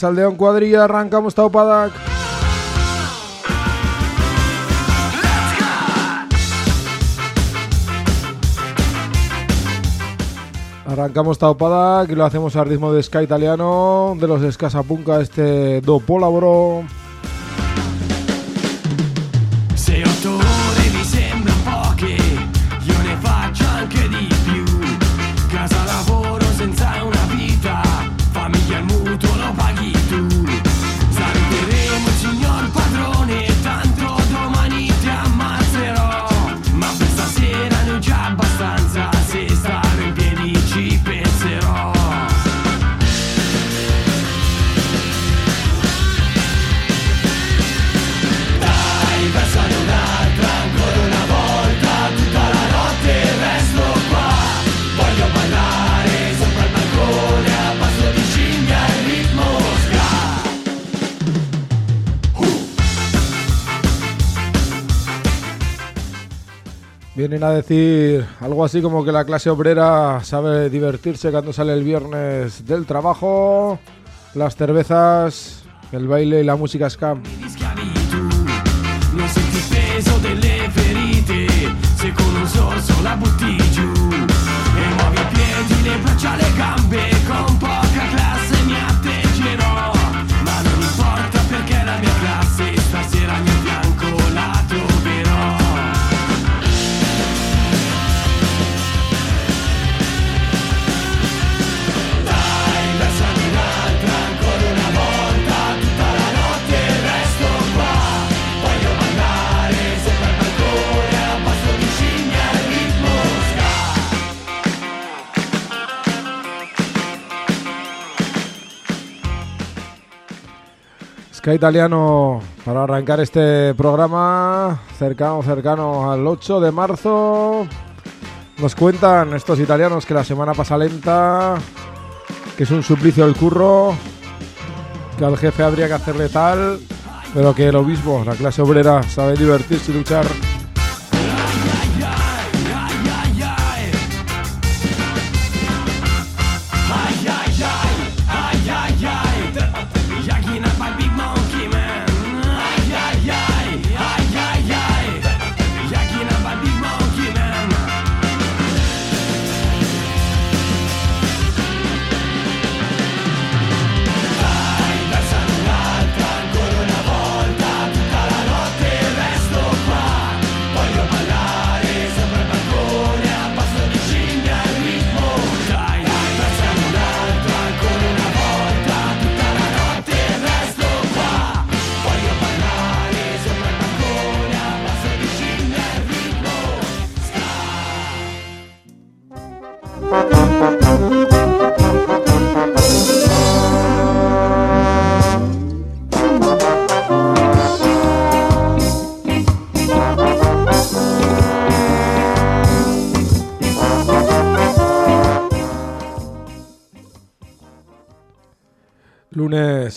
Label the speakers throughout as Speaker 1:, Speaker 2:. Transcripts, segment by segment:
Speaker 1: A Rachaldeón cuadrilla, arrancamos Taupadak. Arrancamos Taupadak y lo hacemos al ritmo de ska italiano, de los Escasapunca, este Dopo Lavoro. Vienen a decir algo así como que la clase obrera sabe divertirse cuando sale el viernes del trabajo, las cervezas, el baile y la música
Speaker 2: di schiavitù. Non
Speaker 1: Italiano para arrancar este programa cercano, cercano al 8 de marzo. Nos cuentan estos italianos que la semana pasa lenta, que es un suplicio el curro, que al jefe habría que hacerle tal, pero que el obispo, la clase obrera, sabe divertirse y luchar.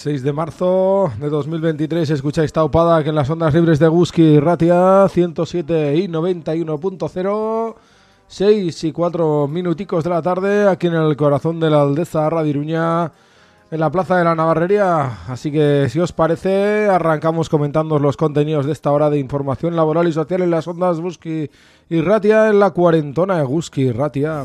Speaker 1: 6 de marzo de 2023 escucháis Taupada que en las ondas libres de Guski Ratia 107 y 91.0 6 y 4 minuticos de la tarde aquí en el corazón de la Aldeza Radio Iruña en la Plaza de la Navarrería. Así que si os parece arrancamos comentando los contenidos de esta hora de información laboral y social en las ondas Guski y Ratia en la cuarentona de Guski Ratia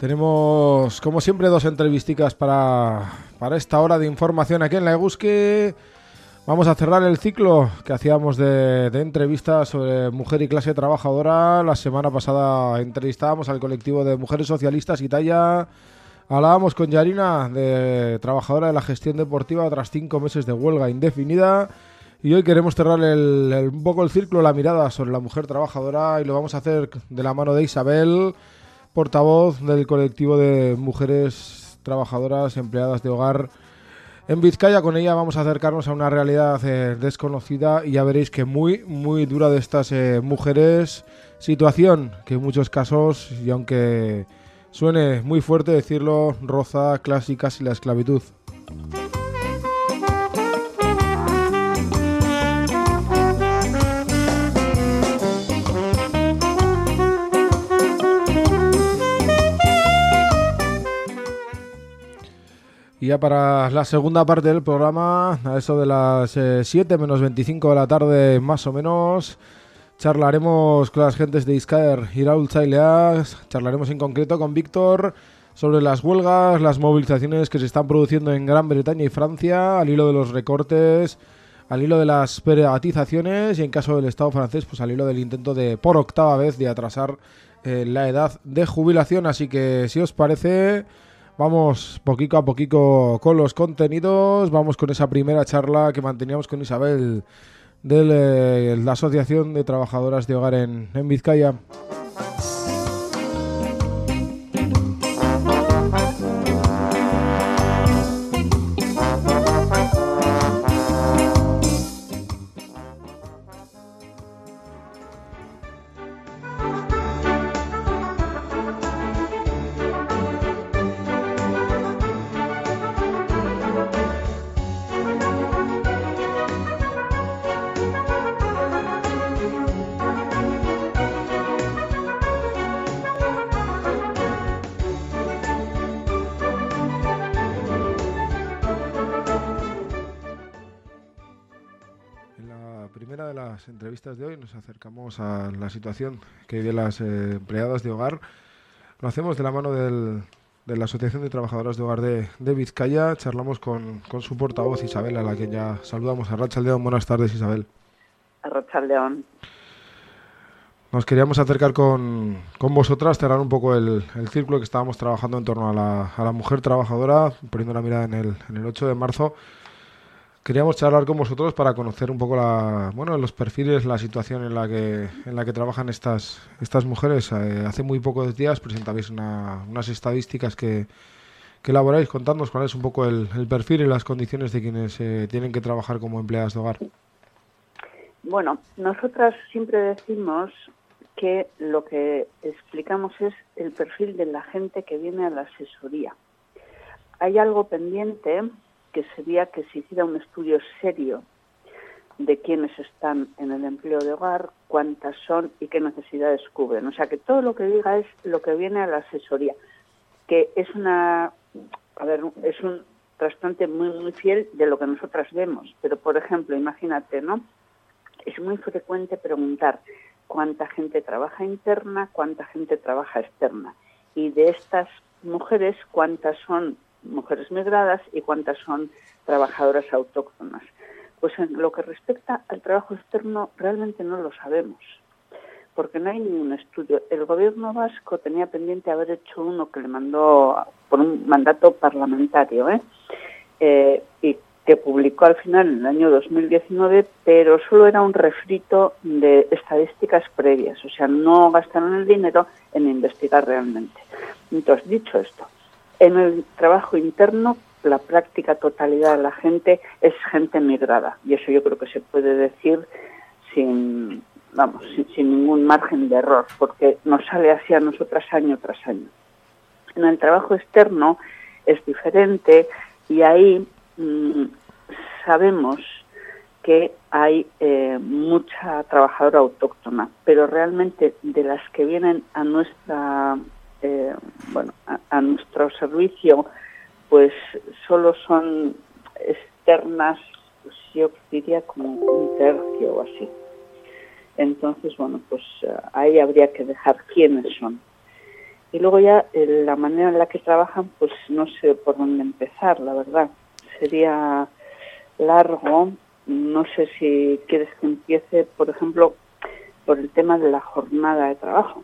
Speaker 1: Tenemos, como siempre, dos entrevisticas para, para esta hora de información aquí en la Eguski. Vamos a cerrar el ciclo que hacíamos de, de entrevistas sobre mujer y clase trabajadora. La semana pasada entrevistábamos al colectivo de mujeres socialistas Italia. Hablábamos con Yarina, de trabajadora de la gestión deportiva, tras cinco meses de huelga indefinida. Y hoy queremos cerrar el, el- un poco el círculo, la mirada sobre la mujer trabajadora y lo vamos a hacer de la mano de Isabel, portavoz del colectivo de mujeres trabajadoras, empleadas de hogar en Vizcaya. Con ella vamos a acercarnos a una realidad eh, desconocida y ya veréis que muy, muy dura de estas eh, mujeres. Situación que en muchos casos, y aunque suene muy fuerte decirlo, roza clásicas y la esclavitud. Ya para la segunda parte del programa, a eso de las 7 menos 25 de la tarde más o menos, charlaremos con las gentes de Iscaer y Raúl Chaileas, charlaremos en concreto con Víctor sobre las huelgas, las movilizaciones que se están produciendo en Gran Bretaña y Francia, al hilo de los recortes, al hilo de las privatizaciones y en caso del Estado francés, pues al hilo del intento de por octava vez de atrasar eh, la edad de jubilación. Así que si os parece... Vamos poquito a poquito con los contenidos, vamos con esa primera charla que manteníamos con Isabel de la Asociación de Trabajadoras de Hogar en, en Vizcaya. De hoy nos acercamos a la situación que viven las eh, empleadas de hogar. Lo hacemos de la mano del- de la Asociación de Trabajadoras de Hogar de, de Vizcaya. Charlamos con, con su portavoz Isabel, a la que ya saludamos. A Rachaldeón, buenas tardes Isabel.
Speaker 3: Arrochaldeón.
Speaker 1: Nos queríamos acercar con, con vosotras, cerrar un poco el, el círculo que estábamos trabajando en torno a la, a la mujer trabajadora, poniendo la mirada en el, en el 8 de marzo. Queríamos charlar con vosotros para conocer un poco la, bueno, los perfiles, la situación en la que, en la que trabajan estas, estas mujeres. Eh, hace muy pocos días presentabais una- unas estadísticas que, que elaboráis. Contadnos cuál es un poco el, perfil y las condiciones de quienes eh, tienen que trabajar como empleadas de hogar.
Speaker 3: Bueno, nosotras siempre decimos que lo que explicamos es el perfil de la gente que viene a la asesoría. Hay algo pendiente que sería que se hiciera un estudio serio de quienes están en el empleo de hogar, cuántas son y qué necesidades cubren. O sea, que todo lo que diga es lo que viene a la asesoría, que es una, a ver, es un trasplante muy, muy fiel de lo que nosotras vemos. Pero, por ejemplo, imagínate, ¿no? Es muy frecuente preguntar cuánta gente trabaja interna, cuánta gente trabaja externa. Y de estas mujeres, cuántas son mujeres migradas y cuántas son trabajadoras autóctonas. Pues en lo que respecta al trabajo externo, realmente no lo sabemos, porque no hay ningún estudio. El gobierno vasco tenía pendiente haber hecho uno que le mandó por un mandato parlamentario, ¿eh? Eh, y que publicó al final en el año 2019, pero solo era un refrito de estadísticas previas, o sea, no gastaron el dinero en investigar realmente. Entonces, dicho esto, en el trabajo interno, la práctica totalidad de la gente es gente migrada, y eso yo creo que se puede decir sin, vamos, sin, ningún margen de error, porque nos sale así a nosotras año tras año. En el trabajo externo es diferente y ahí mm, sabemos que hay eh, mucha trabajadora autóctona, pero realmente de las que vienen a nuestra eh, bueno a, a nuestro servicio, pues solo son externas, pues yo diría como un tercio o así. Entonces, bueno, pues eh, ahí habría que dejar quiénes son. Y luego ya eh, la manera en la que trabajan, pues no sé por dónde empezar, la verdad. Sería largo. No sé si quieres que empiece, por ejemplo, por el tema de la jornada de trabajo.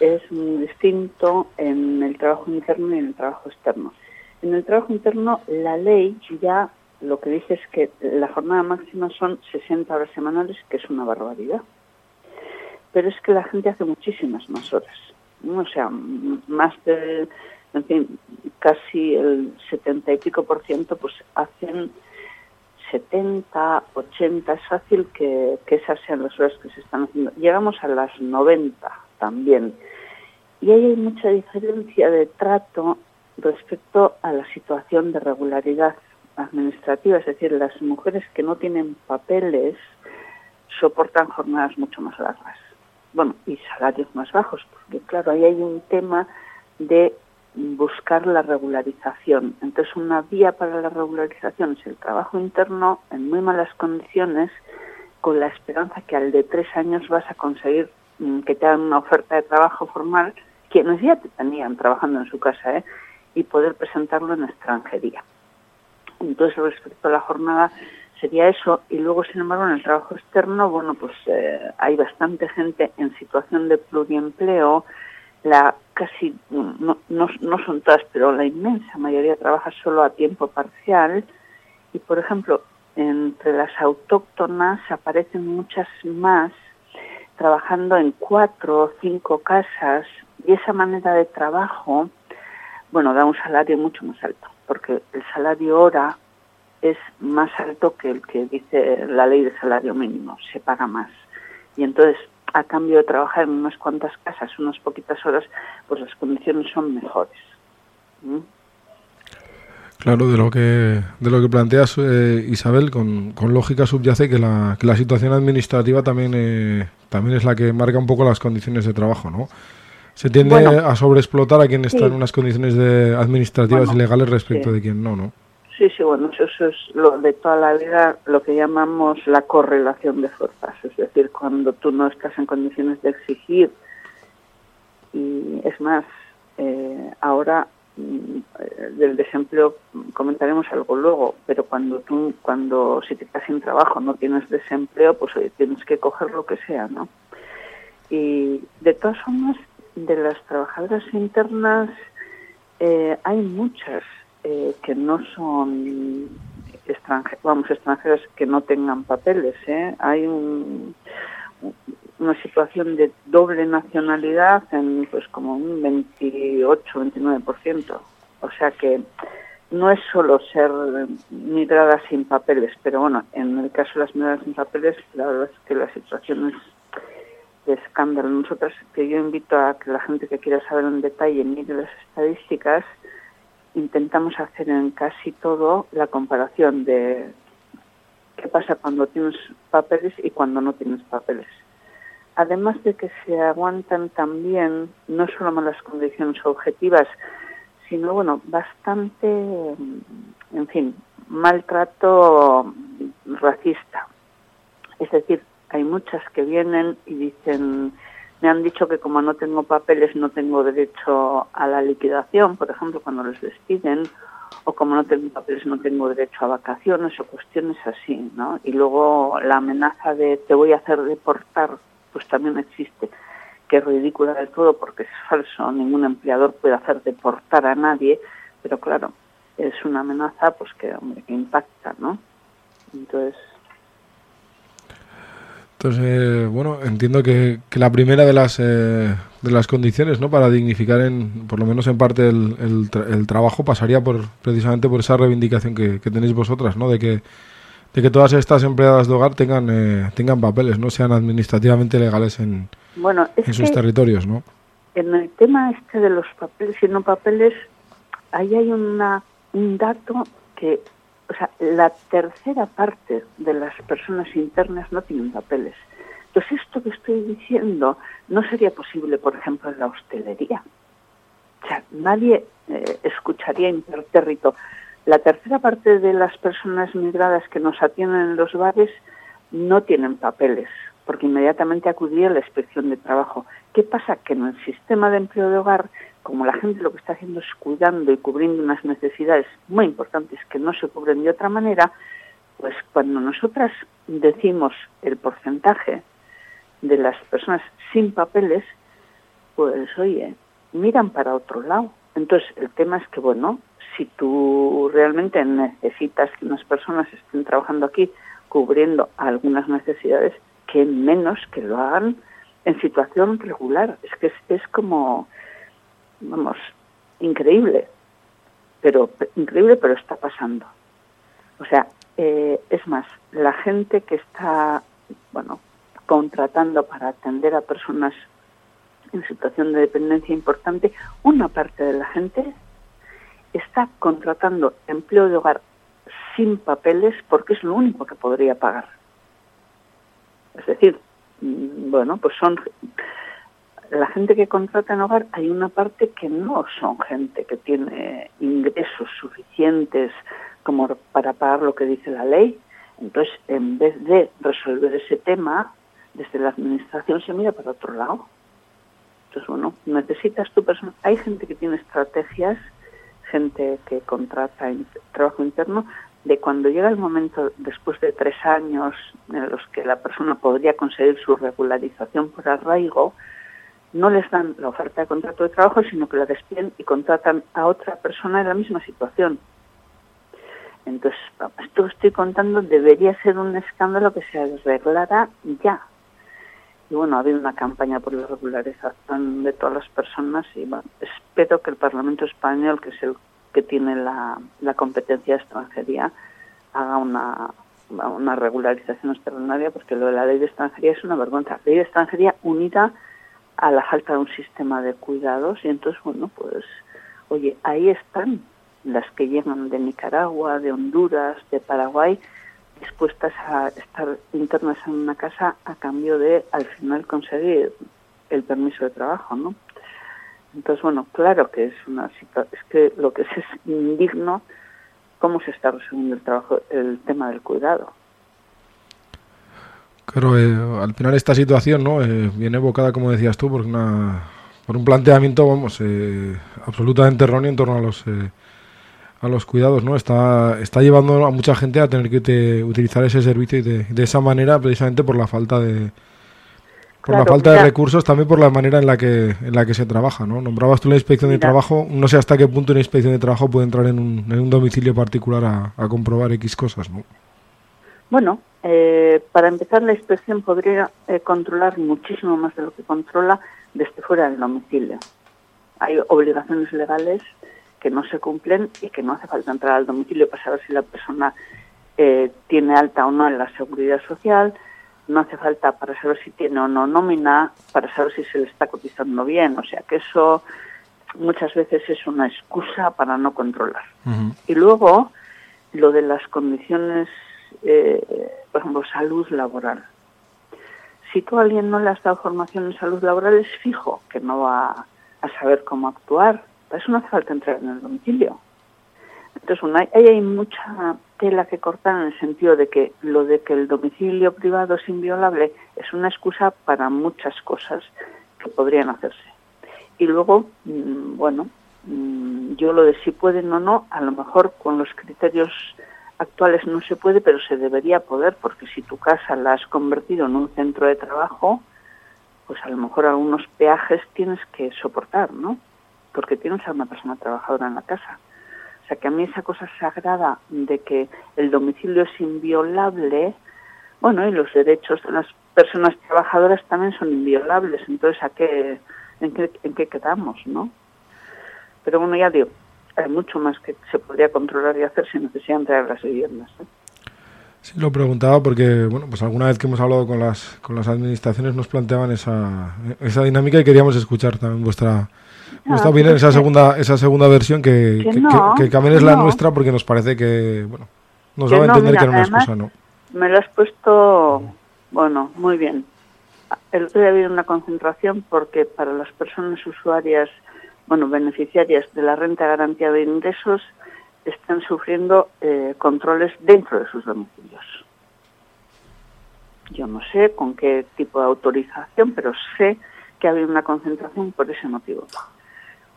Speaker 3: Es muy distinto en el trabajo interno y en el trabajo externo. En el trabajo interno la ley ya lo que dice es que la jornada máxima son 60 horas semanales, que es una barbaridad. Pero es que la gente hace muchísimas más horas. ¿no? O sea, más de, en fin, casi el 70 y pico por ciento, pues hacen 70, 80, es fácil que, que esas sean las horas que se están haciendo. Llegamos a las 90 también. Y ahí hay mucha diferencia de trato respecto a la situación de regularidad administrativa, es decir, las mujeres que no tienen papeles soportan jornadas mucho más largas. Bueno, y salarios más bajos, porque claro, ahí hay un tema de buscar la regularización. Entonces, una vía para la regularización es el trabajo interno en muy malas condiciones, con la esperanza que al de tres años vas a conseguir mm, que te hagan una oferta de trabajo formal, quienes ya te tenían trabajando en su casa, ¿eh? y poder presentarlo en extranjería. Entonces, respecto a la jornada, sería eso. Y luego, sin embargo, en el trabajo externo, bueno, pues eh, hay bastante gente en situación de pluriempleo. La casi, no, no son todas, pero la inmensa mayoría trabaja solo a tiempo parcial. Y, por ejemplo, entre las autóctonas aparecen muchas más trabajando en cuatro o cinco casas. Y esa manera de trabajo, bueno, da un salario mucho más alto, porque el salario hora es más alto que el que dice la ley de salario mínimo, se paga más. Y entonces, a cambio de trabajar en unas cuantas casas, unas poquitas horas, pues las condiciones son mejores.
Speaker 1: Claro, de lo que de lo que planteas, eh, Isabel, con, con lógica subyace que la, que la situación administrativa también eh, también es la que marca un poco las condiciones de trabajo, ¿no? Se tiende
Speaker 3: Bueno,
Speaker 1: a sobreexplotar a quien está
Speaker 3: sí.
Speaker 1: en unas condiciones de administrativas
Speaker 3: Bueno,
Speaker 1: y legales respecto
Speaker 3: sí.
Speaker 1: de quien no, ¿no?
Speaker 3: Sí, sí, bueno, eso, eso es lo de toda la vida, lo que llamamos la correlación de fuerzas. Es decir, cuando tú no estás en condiciones de exigir, y es más, eh, ahora del desempleo mm, comentaremos algo luego, pero cuando tú, cuando si te quedas sin trabajo, no tienes desempleo, pues tienes que coger lo que sea, ¿no? Y de todas formas, de las trabajadoras internas, eh, hay muchas eh, que no son extranjeras, vamos, extranjeras que no tengan papeles. ¿eh? Hay un- una situación de doble nacionalidad en pues como un 28-29%. O sea que no es solo ser migradas sin papeles, pero bueno, en el caso de las migradas sin papeles, la verdad es que la situación es de escándalo. Nosotras, que yo invito a que la gente que quiera saber en detalle mire las estadísticas, intentamos hacer en casi todo la comparación de qué pasa cuando tienes papeles y cuando no tienes papeles. Además de que se aguantan también no solo malas condiciones objetivas, sino bueno, bastante, en fin, maltrato racista. Es decir, hay muchas que vienen y dicen, me han dicho que como no tengo papeles no tengo derecho a la liquidación, por ejemplo, cuando les despiden, o como no tengo papeles no tengo derecho a vacaciones o cuestiones así, ¿no? Y luego la amenaza de te voy a hacer deportar, pues también existe, que es ridícula del todo porque es falso, ningún empleador puede hacer deportar a nadie, pero claro, es una amenaza pues que, hombre, que impacta, ¿no? Entonces,
Speaker 1: Entonces, eh, bueno, entiendo que, que la primera de las eh, de las condiciones, ¿no? Para dignificar, en, por lo menos en parte, el, el, tra- el trabajo pasaría por precisamente por esa reivindicación que, que tenéis vosotras, ¿no? De que de que todas estas empleadas de hogar tengan eh, tengan papeles, no sean administrativamente legales en,
Speaker 3: bueno,
Speaker 1: en sus territorios, ¿no?
Speaker 3: en el tema este de los papeles y no papeles, ahí hay una, un dato que, o sea, la tercera parte de las personas internas no tienen papeles. Entonces, esto que estoy diciendo no sería posible, por ejemplo, en la hostelería. O sea, nadie eh, escucharía impertérrito. La tercera parte de las personas migradas que nos atienden en los bares no tienen papeles, porque inmediatamente acudiría a la inspección de trabajo. ¿Qué pasa? Que en el sistema de empleo de hogar, como la gente lo que está haciendo es cuidando y cubriendo unas necesidades muy importantes que no se cubren de otra manera, pues cuando nosotras decimos el porcentaje de las personas sin papeles, pues oye, miran para otro lado, Entonces, el tema es que, bueno, si tú realmente necesitas que unas personas estén trabajando aquí cubriendo algunas necesidades, que menos que lo hagan en situación regular. Es que es, es como, vamos, increíble, pero increíble, pero está pasando. O sea, eh, es más, la gente que está, bueno, contratando para atender a personas en situación de dependencia importante, una parte de la gente está contratando empleo de hogar sin papeles porque es lo único que podría pagar. Es decir, mm, bueno, pues son la gente que contrata en hogar, hay una parte que no son gente que tiene ingresos suficientes como para pagar lo que dice la ley. Entonces, en vez de resolver ese tema, desde la administración se mira para otro lado. Entonces, bueno, necesitas tu persona. Hay gente que tiene estrategias, gente que contrata trabajo interno, de cuando llega el momento, después de tres años en los que la persona podría conseguir su regularización por arraigo, no les dan la oferta de contrato de trabajo, sino que la despiden y contratan a otra persona en la misma situación. Entonces, esto que estoy contando debería ser un escándalo que se arreglara ya. Y bueno, ha habido una campaña por la regularización de todas las personas y bueno, espero que el Parlamento Español, que es el que tiene la, competencia de extranjería, haga una, una regularización extraordinaria porque lo de la ley de extranjería es una vergüenza. La ley de extranjería unida a la falta de un sistema de cuidados y entonces, bueno, pues, oye, ahí están las que llegan de Nicaragua, de Honduras, de Paraguay, dispuestas a estar internas en una casa a cambio de al final conseguir el permiso de trabajo, ¿no? Entonces, bueno, claro que es una es que lo que es, es indigno cómo se está resolviendo el trabajo, el tema del cuidado.
Speaker 1: Claro, eh, al final esta situación, ¿no? Eh, viene evocada, como decías tú, por una por un planteamiento, vamos, eh, absolutamente erróneo en torno a los a los cuidados, ¿no? Está, está llevando a mucha gente a tener que utilizar ese servicio y de, esa manera, precisamente por la falta de por la falta de recursos, también por la manera en la que en la que se trabaja, ¿no? Nombrabas tú la inspección de trabajo, no sé hasta qué punto una inspección de trabajo puede entrar en un, en un domicilio particular a, comprobar X cosas, ¿no?
Speaker 3: Bueno, eh, para empezar, la inspección podría eh, controlar muchísimo más de lo que controla desde fuera del domicilio. Hay obligaciones legales que no se cumplen y que no hace falta entrar al domicilio para saber si la persona eh, tiene alta o no en la seguridad social, no hace falta para saber si tiene o no nómina, para saber si se le está cotizando bien, o sea que eso muchas veces es una excusa para no controlar. Y luego, lo de las condiciones, eh, por ejemplo, salud laboral. Si tú a alguien no le has dado formación en salud laboral, es fijo que no va a saber cómo actuar, para eso no hace falta entrar en el domicilio. Entonces, ahí hay mucha tela que cortar en el sentido de que lo de que el domicilio privado es inviolable es una excusa para muchas cosas que podrían hacerse. Y luego, mm, bueno, mm, yo lo de si pueden o no, a lo mejor con los criterios actuales no se puede, pero se debería poder, porque si tu casa la has convertido en un centro de trabajo, pues a lo mejor algunos peajes tienes que soportar, ¿no? Porque tienes a una persona trabajadora en la casa. O sea que a mí esa cosa sagrada de que el domicilio es inviolable, bueno, y los derechos de las personas trabajadoras también son inviolables. Entonces, ¿a qué, en, qué, en qué quedamos, no? Pero bueno, ya digo, hay mucho más que se podría controlar y hacer sin necesidad de entrar a las viviendas. ¿eh?
Speaker 1: Sí, lo preguntaba porque, bueno, pues alguna vez que hemos hablado con las, con las administraciones nos planteaban esa, esa dinámica y queríamos escuchar también vuestra, está bien esa segunda, esa segunda versión que, que, también es la nuestra porque nos parece que, bueno, nos va a entender que no es una excusa, ¿no?
Speaker 3: Me lo has puesto, bueno, muy bien. El otro día una concentración porque para las personas usuarias, bueno, beneficiarias de la renta garantía de ingresos, están sufriendo eh, controles dentro de sus domicilios. Yo no sé con qué tipo de autorización, pero sé que ha habido una concentración por ese motivo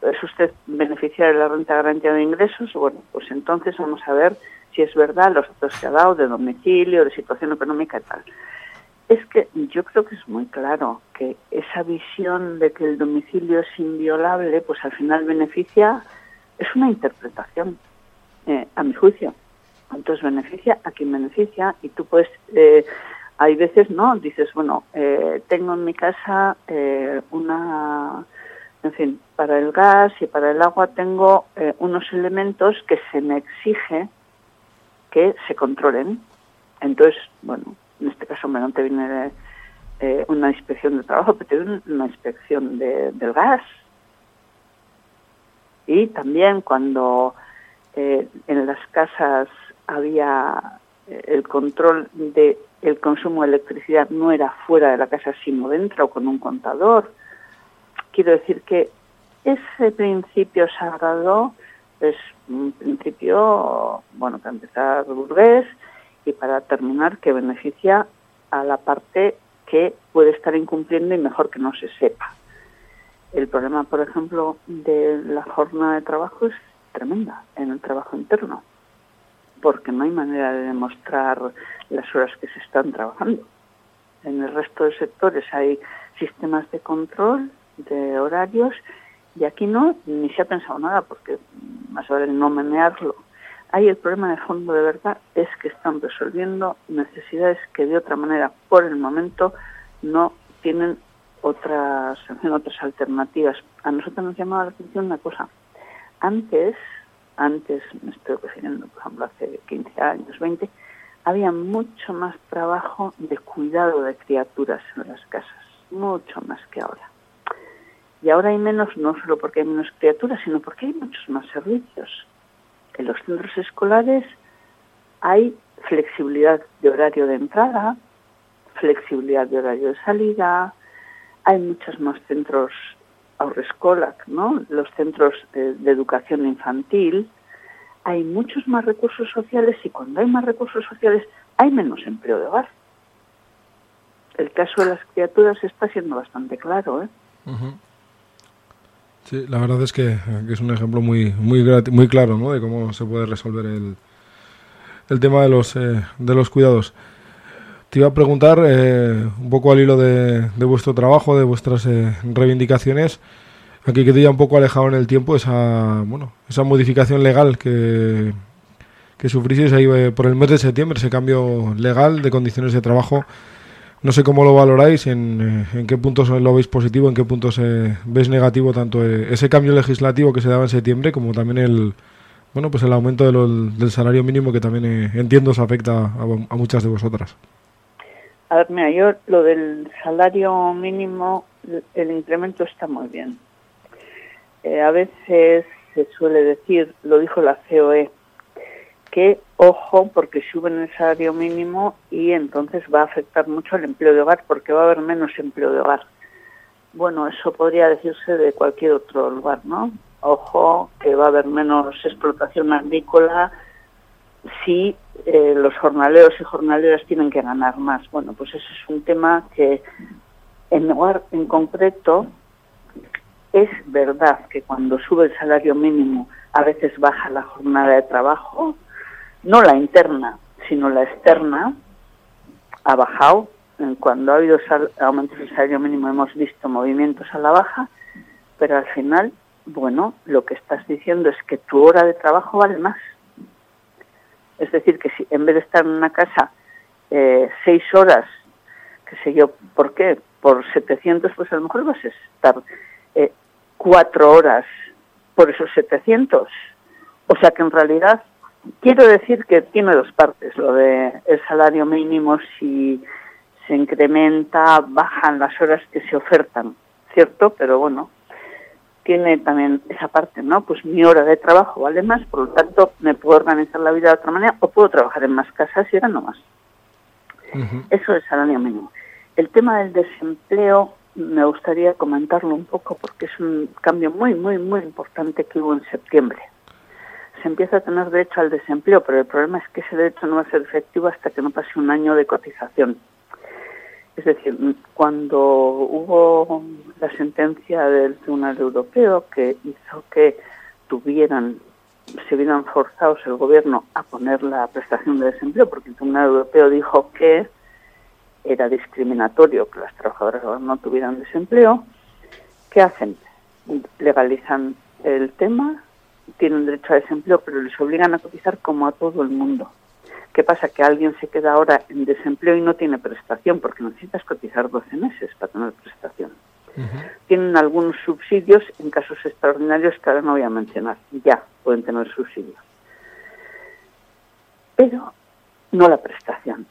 Speaker 3: es usted beneficiario de la renta garantía de ingresos, bueno, pues entonces vamos a ver si es verdad los datos que ha dado de domicilio, de situación económica y tal. Es que yo creo que es muy claro que esa visión de que el domicilio es inviolable, pues al final beneficia es una interpretación, eh, a mi juicio. Entonces beneficia a quien beneficia y tú puedes, eh, hay veces, ¿no? Dices, bueno, eh, tengo en mi casa eh, una, en fin, para el gas y para el agua tengo eh, unos elementos que se me exige que se controlen. Entonces, bueno, en este caso me no te viene eh, una inspección de trabajo, pero te viene una inspección de, del gas. Y también cuando eh, en las casas había eh, el control de consumo de electricidad no era fuera de la casa sino dentro con un contador. Quiero decir que ese principio sagrado es un principio, bueno, para empezar burgués y para terminar que beneficia a la parte que puede estar incumpliendo y mejor que no se sepa. El problema, por ejemplo, de la jornada de trabajo es tremenda en el trabajo interno, porque no hay manera de demostrar las horas que se están trabajando. En el resto de sectores hay sistemas de control de horarios y aquí no, ni se ha pensado nada, porque más vale no menearlo. Ahí el problema de fondo de verdad es que están resolviendo necesidades que de otra manera, por el momento, no tienen otras, otras alternativas. A nosotros nos llamaba la atención una cosa. Antes, antes, me estoy refiriendo, por ejemplo, hace 15 años, 20, había mucho más trabajo de cuidado de criaturas en las casas, mucho más que ahora. Y ahora hay menos, no solo porque hay menos criaturas, sino porque hay muchos más servicios. En los centros escolares hay flexibilidad de horario de entrada, flexibilidad de horario de salida, hay muchos más centros Aurrescolac, ¿no? Los centros de, de, educación infantil, hay muchos más recursos sociales y cuando hay más recursos sociales hay menos empleo de hogar. El caso de las criaturas está siendo bastante claro, ¿eh?
Speaker 1: Sí, la verdad es que, que, es un ejemplo muy muy muy claro, ¿no? De cómo se puede resolver el, el tema de los eh, de los cuidados. Te iba a preguntar eh, un poco al hilo de, de, vuestro trabajo, de vuestras eh, reivindicaciones. Aquí quedé un poco alejado en el tiempo esa bueno esa modificación legal que, que sufristeis ahí eh, por el mes de septiembre, ese cambio legal de condiciones de trabajo. No sé cómo lo valoráis, en, en qué puntos lo veis positivo, en qué puntos eh, veis negativo tanto eh, ese cambio legislativo que se daba en septiembre como también el bueno pues el aumento del salario mínimo que también eh, entiendo os afecta a, a muchas de vosotras.
Speaker 3: A ver, mira, yo lo del salario mínimo, el incremento está muy bien. Eh, a veces se suele decir, lo dijo la COE, que ojo porque suben el salario mínimo y entonces va a afectar mucho al empleo de hogar porque va a haber menos empleo de hogar. Bueno, eso podría decirse de cualquier otro lugar, ¿no? Ojo que va a haber menos explotación agrícola si eh, los jornaleros y jornaleras tienen que ganar más. Bueno, pues ese es un tema que en hogar en concreto es verdad que cuando sube el salario mínimo a veces baja la jornada de trabajo, no la interna, sino la externa, ha bajado. Cuando ha habido sal aumentos del salario mínimo hemos visto movimientos a la baja, pero al final, bueno, lo que estás diciendo es que tu hora de trabajo vale más. Es decir, que si en vez de estar en una casa eh, seis horas, qué sé yo, ¿por qué? Por 700, pues a lo mejor vas a estar eh, cuatro horas por esos 700. O sea que en realidad quiero decir que tiene dos partes. Lo de el salario mínimo, si se incrementa, bajan las horas que se ofertan, ¿cierto? Pero bueno, tiene también esa parte, ¿no? Pues mi hora de trabajo vale más, por lo tanto me puedo organizar la vida de otra manera o puedo trabajar en más casas y gano más. Uh -huh. Eso es salario mínimo. El tema del desempleo me gustaría comentarlo un poco porque es un cambio muy, muy, muy importante que hubo en septiembre. Se empieza a tener derecho al desempleo, pero el problema es que ese derecho no va a ser efectivo hasta que no pase un año de cotización. Es decir, cuando hubo la sentencia del Tribunal Europeo que hizo que tuvieran, se vieran forzados el gobierno a poner la prestación de desempleo, porque el Tribunal Europeo dijo que era discriminatorio que las trabajadoras no tuvieran desempleo, ¿qué hacen? Legalizan el tema, tienen derecho a desempleo, pero les obligan a cotizar como a todo el mundo. ¿Qué pasa? Que alguien se queda ahora en desempleo y no tiene prestación, porque necesitas cotizar 12 meses para tener prestación. Tienen algunos subsidios en casos extraordinarios que ahora no voy a mencionar. Ya pueden tener subsidios. Pero no la prestación.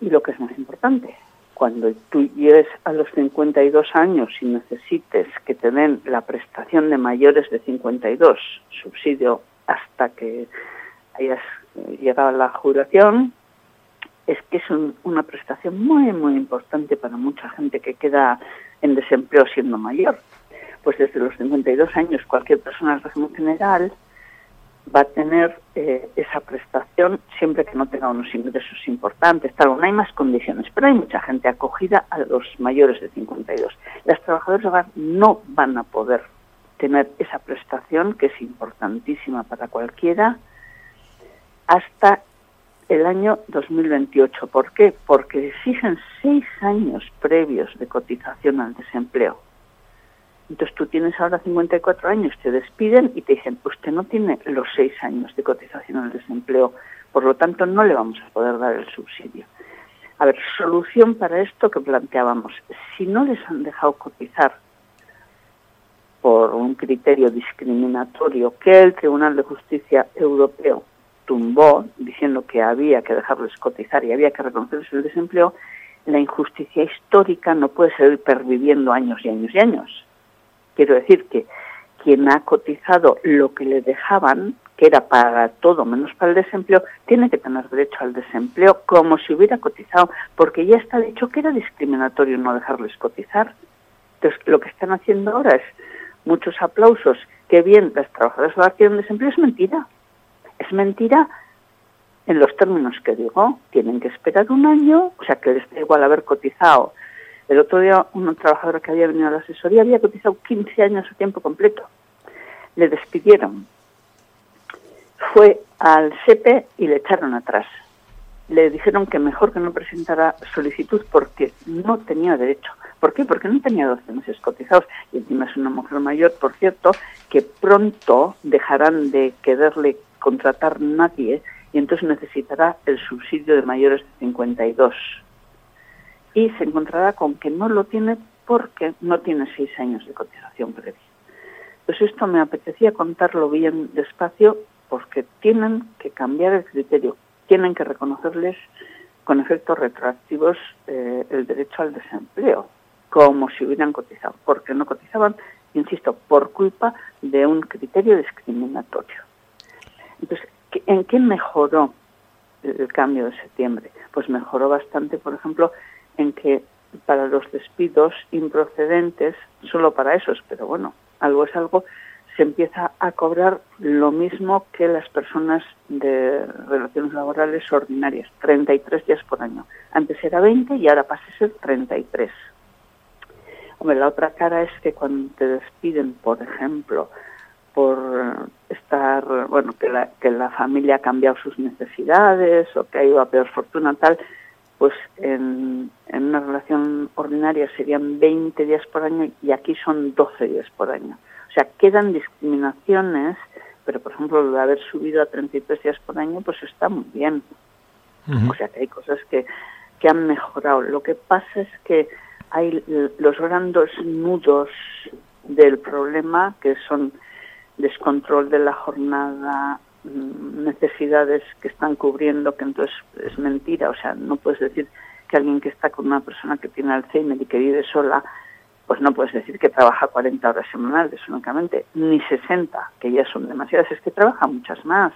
Speaker 3: Y lo que es más importante, cuando tú llegues a los 52 años y necesites que te den la prestación de mayores de 52, subsidio hasta que hayas llegado a la jubilación, es que es una prestación muy, muy importante para mucha gente que queda en desempleo siendo mayor. Pues desde los 52 años cualquier persona del régimen general va a tener eh, esa prestación siempre que no tenga unos ingresos importantes. Tal, no hay más condiciones, pero hay mucha gente acogida a los mayores de 52. Las trabajadoras de hogar no van a poder tener esa prestación, que es importantísima para cualquiera, hasta el año 2028. ¿Por qué? Porque exigen seis años previos de cotización al desempleo. Entonces tú tienes ahora 54 años, te despiden y te dicen, usted no tiene los seis años de cotización al desempleo, por lo tanto no le vamos a poder dar el subsidio. A ver, solución para esto que planteábamos. Si no les han dejado cotizar por un criterio discriminatorio que el Tribunal de Justicia Europeo tumbó diciendo que había que dejarles cotizar y había que reconocerles el desempleo, la injusticia histórica no puede seguir perviviendo años y años y años. Quiero decir que quien ha cotizado lo que le dejaban, que era para todo menos para el desempleo, tiene que tener derecho al desempleo como si hubiera cotizado, porque ya está dicho que era discriminatorio no dejarles cotizar. Entonces, lo que están haciendo ahora es muchos aplausos, que bien las trabajadoras a tienen desempleo, es mentira. Es mentira en los términos que digo. Tienen que esperar un año, o sea que les da igual haber cotizado el otro día, una trabajadora que había venido a la asesoría había cotizado 15 años a tiempo completo. Le despidieron. Fue al SEPE y le echaron atrás. Le dijeron que mejor que no presentara solicitud porque no tenía derecho. ¿Por qué? Porque no tenía 12 meses cotizados. Y encima es una mujer mayor, por cierto, que pronto dejarán de quererle contratar nadie y entonces necesitará el subsidio de mayores de 52 y se encontrará con que no lo tiene porque no tiene seis años de cotización previa. Pues esto me apetecía contarlo bien despacio porque tienen que cambiar el criterio, tienen que reconocerles con efectos retroactivos eh, el derecho al desempleo, como si hubieran cotizado, porque no cotizaban, insisto, por culpa de un criterio discriminatorio. Entonces, ¿en qué mejoró el cambio de septiembre? Pues mejoró bastante, por ejemplo, en que para los despidos improcedentes, solo para esos, pero bueno, algo es algo, se empieza a cobrar lo mismo que las personas de relaciones laborales ordinarias, 33 días por año. Antes era 20 y ahora pasa a ser 33. Hombre, la otra cara es que cuando te despiden, por ejemplo, por estar, bueno, que la, que la familia ha cambiado sus necesidades o que ha ido a peor fortuna, tal, pues en, una relación ordinaria serían 20 días por año y aquí son 12 días por año. O sea, quedan discriminaciones, pero por ejemplo lo de haber subido a 33 días por año, pues está muy bien. O sea, que hay cosas que, que han mejorado. Lo que pasa es que hay los grandes nudos del problema, que son descontrol de la jornada, necesidades que están cubriendo, que entonces es mentira. O sea, no puedes decir que alguien que está con una persona que tiene Alzheimer y que vive sola, pues no puedes decir que trabaja 40 horas semanales únicamente, ni 60, que ya son demasiadas, es que trabaja muchas más.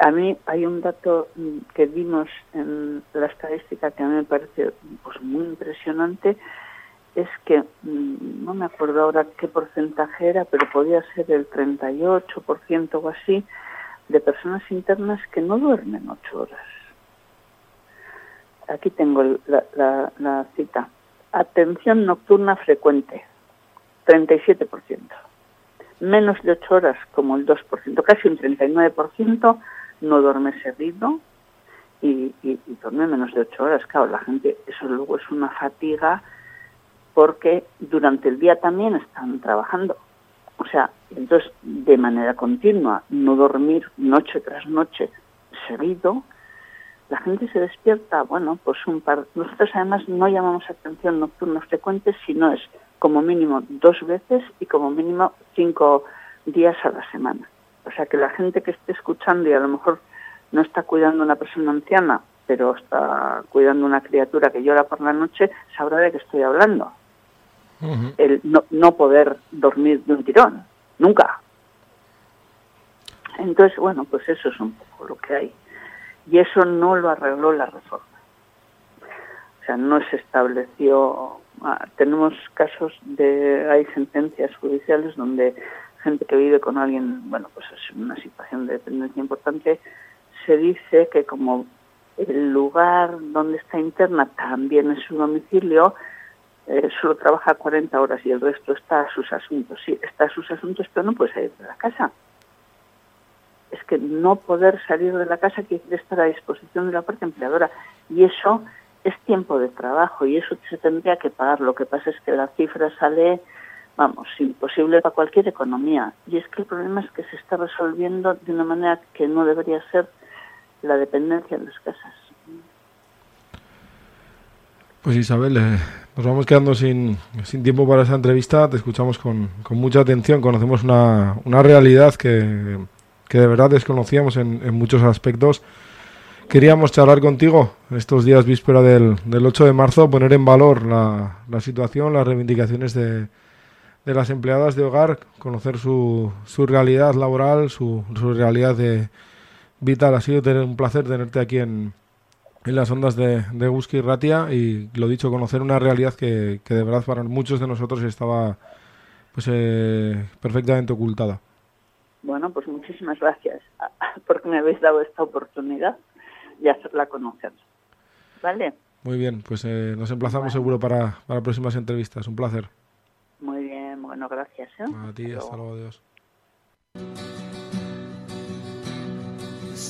Speaker 3: A mí hay un dato mm, que vimos en la estadística que a mí me parece pues muy impresionante, es que mm, no me acuerdo ahora qué porcentaje era, pero podía ser el 38% o así, de personas internas que no duermen ocho horas. Aquí tengo la, cita. Atención nocturna frecuente, 37%. Menos de ocho horas, como el 2%, casi un 39% no duerme seguido y, y, y duerme menos de ocho horas. Claro, la gente, eso luego es una fatiga porque durante el día también están trabajando. O sea, entonces, de manera continua, no dormir noche tras noche seguido, la gente se despierta, bueno, pues un par. Nosotros además no llamamos atención nocturnos frecuentes, sino es como mínimo dos veces y como mínimo cinco días a la semana. O sea que la gente que esté escuchando y a lo mejor no está cuidando a una persona anciana, pero está cuidando a una criatura que llora por la noche, sabrá de qué estoy hablando. El no, no poder dormir de un tirón, nunca. Entonces, bueno, pues eso es un poco lo que hay. Y eso no lo arregló la reforma. O sea, no se estableció. ah, tenemos casos de. Hay sentencias judiciales donde gente que vive con alguien, bueno, pues es una situación de dependencia importante, se dice que como el lugar donde está interna también es su domicilio, eh, solo trabaja 40 horas y el resto está a sus asuntos. Sí, está a sus asuntos, pero no puede salir de la casa. Es que no poder salir de la casa quiere estar a disposición de la parte empleadora. Y eso es tiempo de trabajo y eso se tendría que pagar. Lo que pasa es que la cifra sale, vamos, imposible para cualquier economía. Y es que el problema es que se está resolviendo de una manera que no debería ser la dependencia en las casas.
Speaker 1: Pues Isabel, eh, nos vamos quedando sin, sin tiempo para esa entrevista. Te escuchamos con, con mucha atención. Conocemos una, una realidad que, que de verdad desconocíamos en, muchos aspectos. Queríamos charlar contigo estos días víspera del, del 8 de marzo, poner en valor la, la situación, las reivindicaciones de, de las empleadas de hogar, conocer su, su realidad laboral, su, su realidad de, vital. Ha sido tener un placer tenerte aquí en, en las ondas de, de Guski Ratia y lo dicho, conocer una realidad que, que de verdad para muchos de nosotros estaba pues eh, perfectamente ocultada.
Speaker 3: Bueno, pues muchísimas gracias porque me habéis dado esta oportunidad de hacerla conocer. ¿Vale?
Speaker 1: Muy bien, pues eh, nos emplazamos seguro para, para próximas entrevistas. Un placer.
Speaker 3: Muy bien, bueno, gracias. ¿eh?
Speaker 1: A ti, hasta luego, adiós.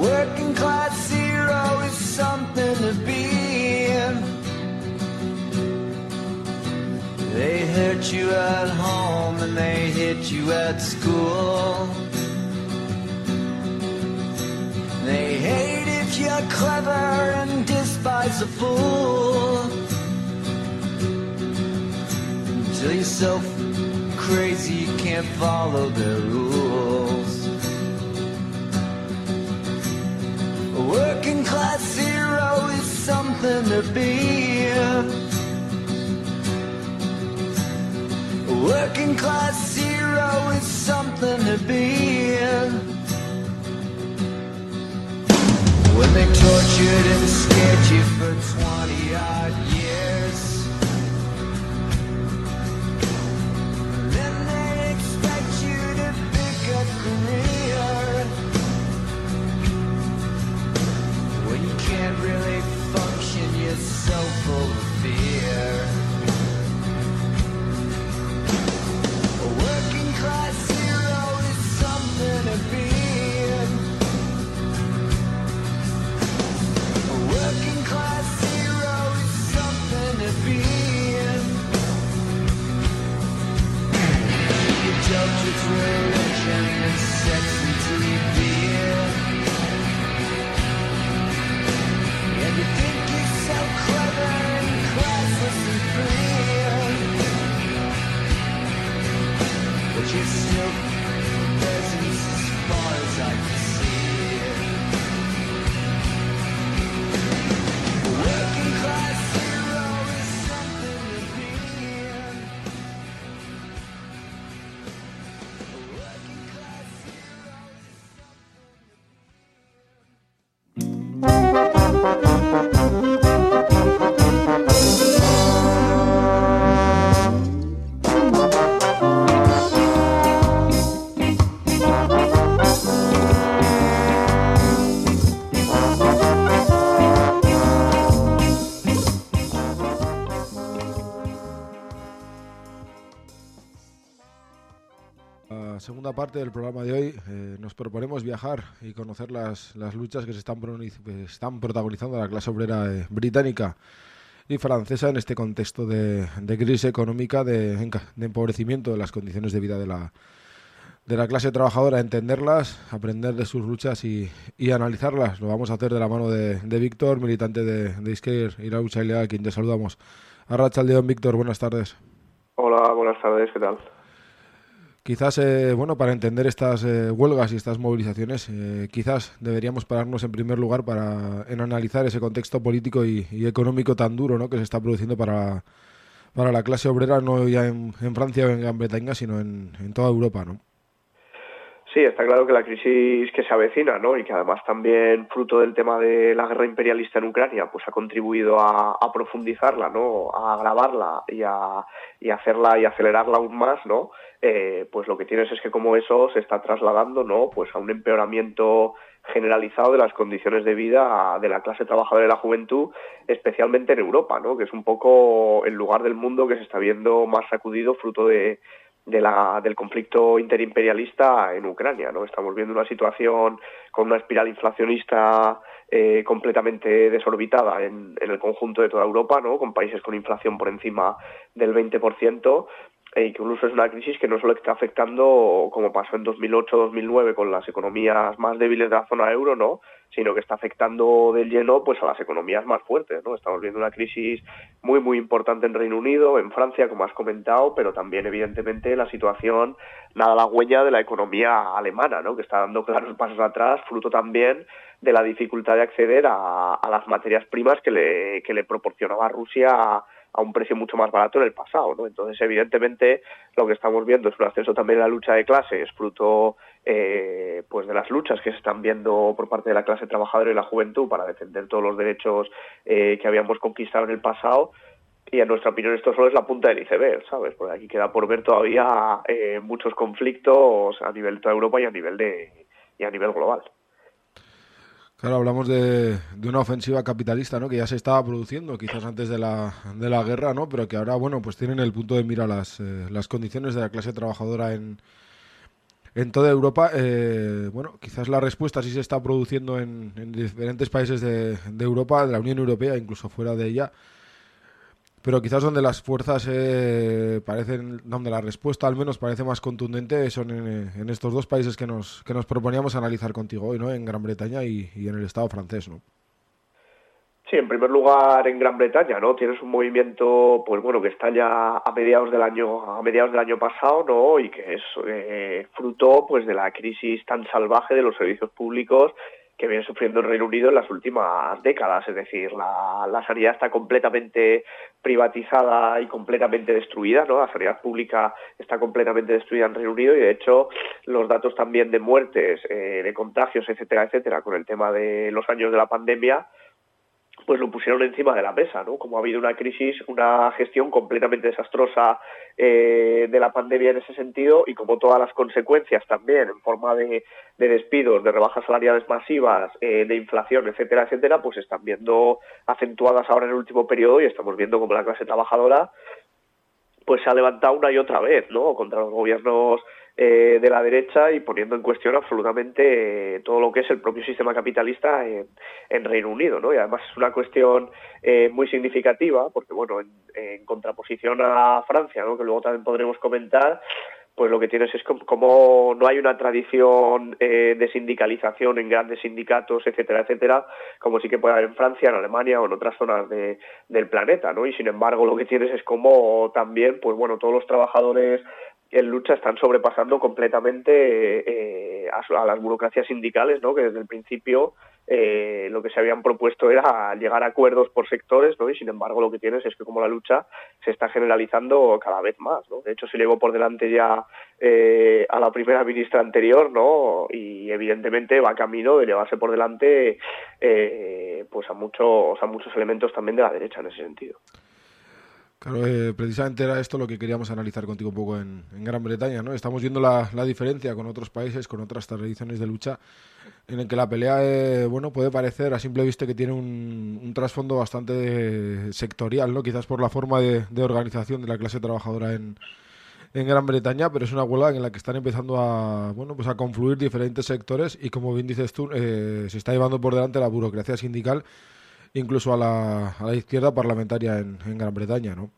Speaker 4: Working class hero is something to be. in. They hurt you at home and they hit you at school. They hate if you're clever and despise a fool. Until you're so crazy you can't follow their rules. A working class hero is something to be. A working class hero is something to be. When they tortured and scared you for 20 odd years.
Speaker 1: Parte del programa de hoy eh, nos proponemos viajar y conocer las, las luchas que se están, están protagonizando la clase obrera eh, británica y francesa en este contexto de, de crisis económica, de, de, empobrecimiento de las condiciones de vida de la, de la clase trabajadora, entenderlas, aprender de sus luchas y, y analizarlas. Lo vamos a hacer de la mano de, de Víctor, militante de, de y la lucha a quien te saludamos. Arracha León, Víctor, buenas tardes.
Speaker 5: Hola, buenas tardes, ¿qué tal?
Speaker 1: Quizás, eh, bueno, para entender estas eh, huelgas y estas movilizaciones, eh, quizás deberíamos pararnos en primer lugar para en analizar ese contexto político y, económico tan duro ¿no? que se está produciendo para, para la clase obrera, no ya en, en Francia o en Gran Bretaña, sino en, en, toda Europa, ¿no?
Speaker 5: Sí, está claro que la crisis que se avecina, ¿no? Y que además también fruto del tema de la guerra imperialista en Ucrania, pues ha contribuido a, profundizarla, ¿no? A agravarla y a, hacerla y acelerarla aún más, ¿no? Eh, pues lo que tienes es que como eso se está trasladando, ¿no? Pues a un empeoramiento generalizado de las condiciones de vida de la clase trabajadora y la juventud, especialmente en Europa, ¿no? Que es un poco el lugar del mundo que se está viendo más sacudido fruto de, de la, del conflicto interimperialista en Ucrania. ¿no? Estamos viendo una situación con una espiral inflacionista eh, completamente desorbitada en, en, el conjunto de toda Europa, ¿no? con países con inflación por encima del 20%, que incluso es una crisis que no solo está afectando, como pasó en 2008-2009 con las economías más débiles de la zona euro, ¿no? sino que está afectando del lleno pues a las economías más fuertes, ¿no? Estamos viendo una crisis muy muy importante en Reino Unido, en Francia, como has comentado, pero también evidentemente la situación nada la de la economía alemana, ¿no? Que está dando claros pasos atrás, fruto también de la dificultad de acceder a, a las materias primas que le, que le proporcionaba Rusia a un precio mucho más barato en el pasado, ¿no? Entonces, evidentemente, lo que estamos viendo es un ascenso también en la lucha de clases, fruto eh, pues de las luchas que se están viendo por parte de la clase trabajadora y la juventud para defender todos los derechos eh, que habíamos conquistado en el pasado. Y en nuestra opinión esto solo es la punta del iceberg, ¿sabes? Porque aquí queda por ver todavía eh, muchos conflictos a nivel de toda Europa y a nivel de y a nivel global.
Speaker 1: Claro, hablamos de, de, una ofensiva capitalista, ¿no? Que ya se estaba produciendo, quizás antes de la, de la guerra, ¿no? Pero que ahora, bueno, pues tienen el punto de mira las, eh, las condiciones de la clase trabajadora en, en toda Europa. Eh, bueno, quizás la respuesta sí se está produciendo en, en diferentes países de, de, Europa, de la Unión Europea, incluso fuera de ella. Pero quizás donde las fuerzas eh, parecen, donde la respuesta al menos parece más contundente son en, estos dos países que nos, que nos proponíamos analizar contigo hoy, ¿no? En Gran Bretaña y, y en el Estado francés, ¿no?
Speaker 5: Sí, en primer lugar en Gran Bretaña, ¿no? Tienes un movimiento, pues bueno, que está ya a mediados del año, a mediados del año pasado, ¿no? Y que es eh, fruto, pues, de la crisis tan salvaje de los servicios públicos que viene sufriendo el Reino Unido en las últimas décadas. Es decir, la, sanidad está completamente privatizada y completamente destruida, ¿no? La sanidad pública está completamente destruida en Reino Unido y, de hecho, los datos también de muertes, eh, de contagios, etcétera, etcétera, con el tema de los años de la pandemia, pues lo pusieron encima de la mesa, ¿no? Como ha habido una crisis, una gestión completamente desastrosa eh, de la pandemia en ese sentido y como todas las consecuencias también en forma de, de despidos, de rebajas salariales masivas, eh, de inflación, etcétera, etcétera, pues están viendo acentuadas ahora en el último periodo y estamos viendo como la clase trabajadora pues se ha levantado una y otra vez, ¿no? Contra los gobiernos eh, de la derecha y poniendo en cuestión absolutamente eh, todo lo que es el propio sistema capitalista en, en, Reino Unido, ¿no? Y además es una cuestión eh, muy significativa, porque, bueno, en, contraposición a Francia, ¿no? Que luego también podremos comentar, pues lo que tienes es como, como no hay una tradición de sindicalización en grandes sindicatos, etcétera, etcétera, como sí que puede haber en Francia, en Alemania o en otras zonas de, del planeta, ¿no? Y sin embargo lo que tienes es como también, pues bueno, todos los trabajadores en lucha están sobrepasando completamente eh, a, las burocracias sindicales, ¿no? Que desde el principio eh, lo que se habían propuesto era llegar a acuerdos por sectores, ¿no? Y sin embargo lo que tienes es que como la lucha se está generalizando cada vez más, ¿no? De hecho se llevó por delante ya eh, a la primera ministra anterior, ¿no? Y evidentemente va camino de llevarse por delante pues a muchos a muchos elementos también de la derecha en ese sentido.
Speaker 1: Claro, eh, precisamente era esto lo que queríamos analizar contigo un poco en, Gran Bretaña, ¿no? Estamos viendo la, diferencia con otros países, con otras tradiciones de lucha, en el que la pelea, eh, bueno, puede parecer a simple vista que tiene un, trasfondo bastante sectorial, ¿no? Quizás por la forma de, de, organización de la clase trabajadora en, en Gran Bretaña, pero es una huelga en la que están empezando a, bueno, pues a confluir diferentes sectores y como bien dices tú, eh, se está llevando por delante la burocracia sindical, incluso a la, izquierda parlamentaria en, en Gran Bretaña, ¿no?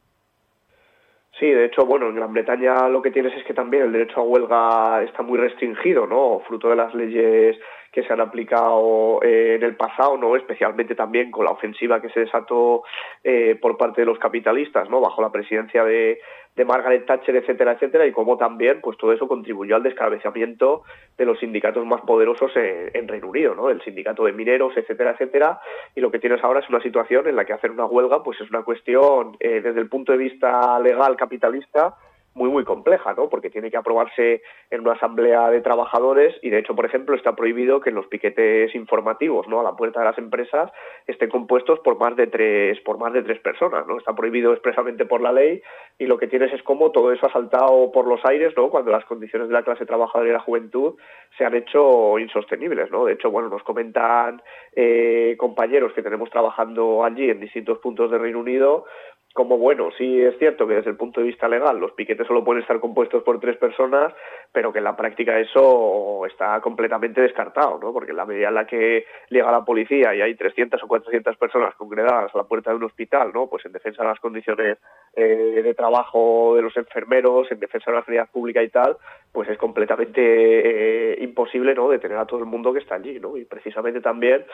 Speaker 5: Sí, de hecho, bueno, en Gran Bretaña lo que tienes es que también el derecho a huelga está muy restringido, ¿no? Fruto de las leyes que se han aplicado eh, en el pasado, ¿no? Especialmente también con la ofensiva que se desató eh, por parte de los capitalistas, ¿no? Bajo la presidencia de, de Margaret Thatcher, etcétera, etcétera, y cómo también, pues todo eso contribuyó al descabezamiento de los sindicatos más poderosos en, Reino Unido, ¿no? El sindicato de mineros, etcétera, etcétera, y lo que tienes ahora es una situación en la que hacer una huelga, pues es una cuestión eh, desde el punto de vista legal capitalista muy muy compleja, ¿no? Porque tiene que aprobarse en una asamblea de trabajadores y de hecho, por ejemplo, está prohibido que los piquetes informativos, ¿no? A la puerta de las empresas estén compuestos por más de tres por más de tres personas, ¿no? Está prohibido expresamente por la ley y lo que tienes es como todo eso ha saltado por los aires, ¿no? Cuando las condiciones de la clase trabajadora y la juventud se han hecho insostenibles, ¿no? De hecho, bueno, nos comentan eh, compañeros que tenemos trabajando allí en distintos puntos del Reino Unido como bueno, sí es cierto que desde el punto de vista legal los piquetes solo pueden estar compuestos por tres personas, pero que en la práctica eso está completamente descartado, ¿no? Porque en la medida en la que llega la policía y hay 300 o 400 personas congregadas a la puerta de un hospital, ¿no? Pues en defensa de las condiciones eh, de trabajo de los enfermeros, en defensa de la sanidad pública y tal, pues es completamente eh, imposible, ¿no? Detener a todo el mundo que está allí, ¿no? Y precisamente también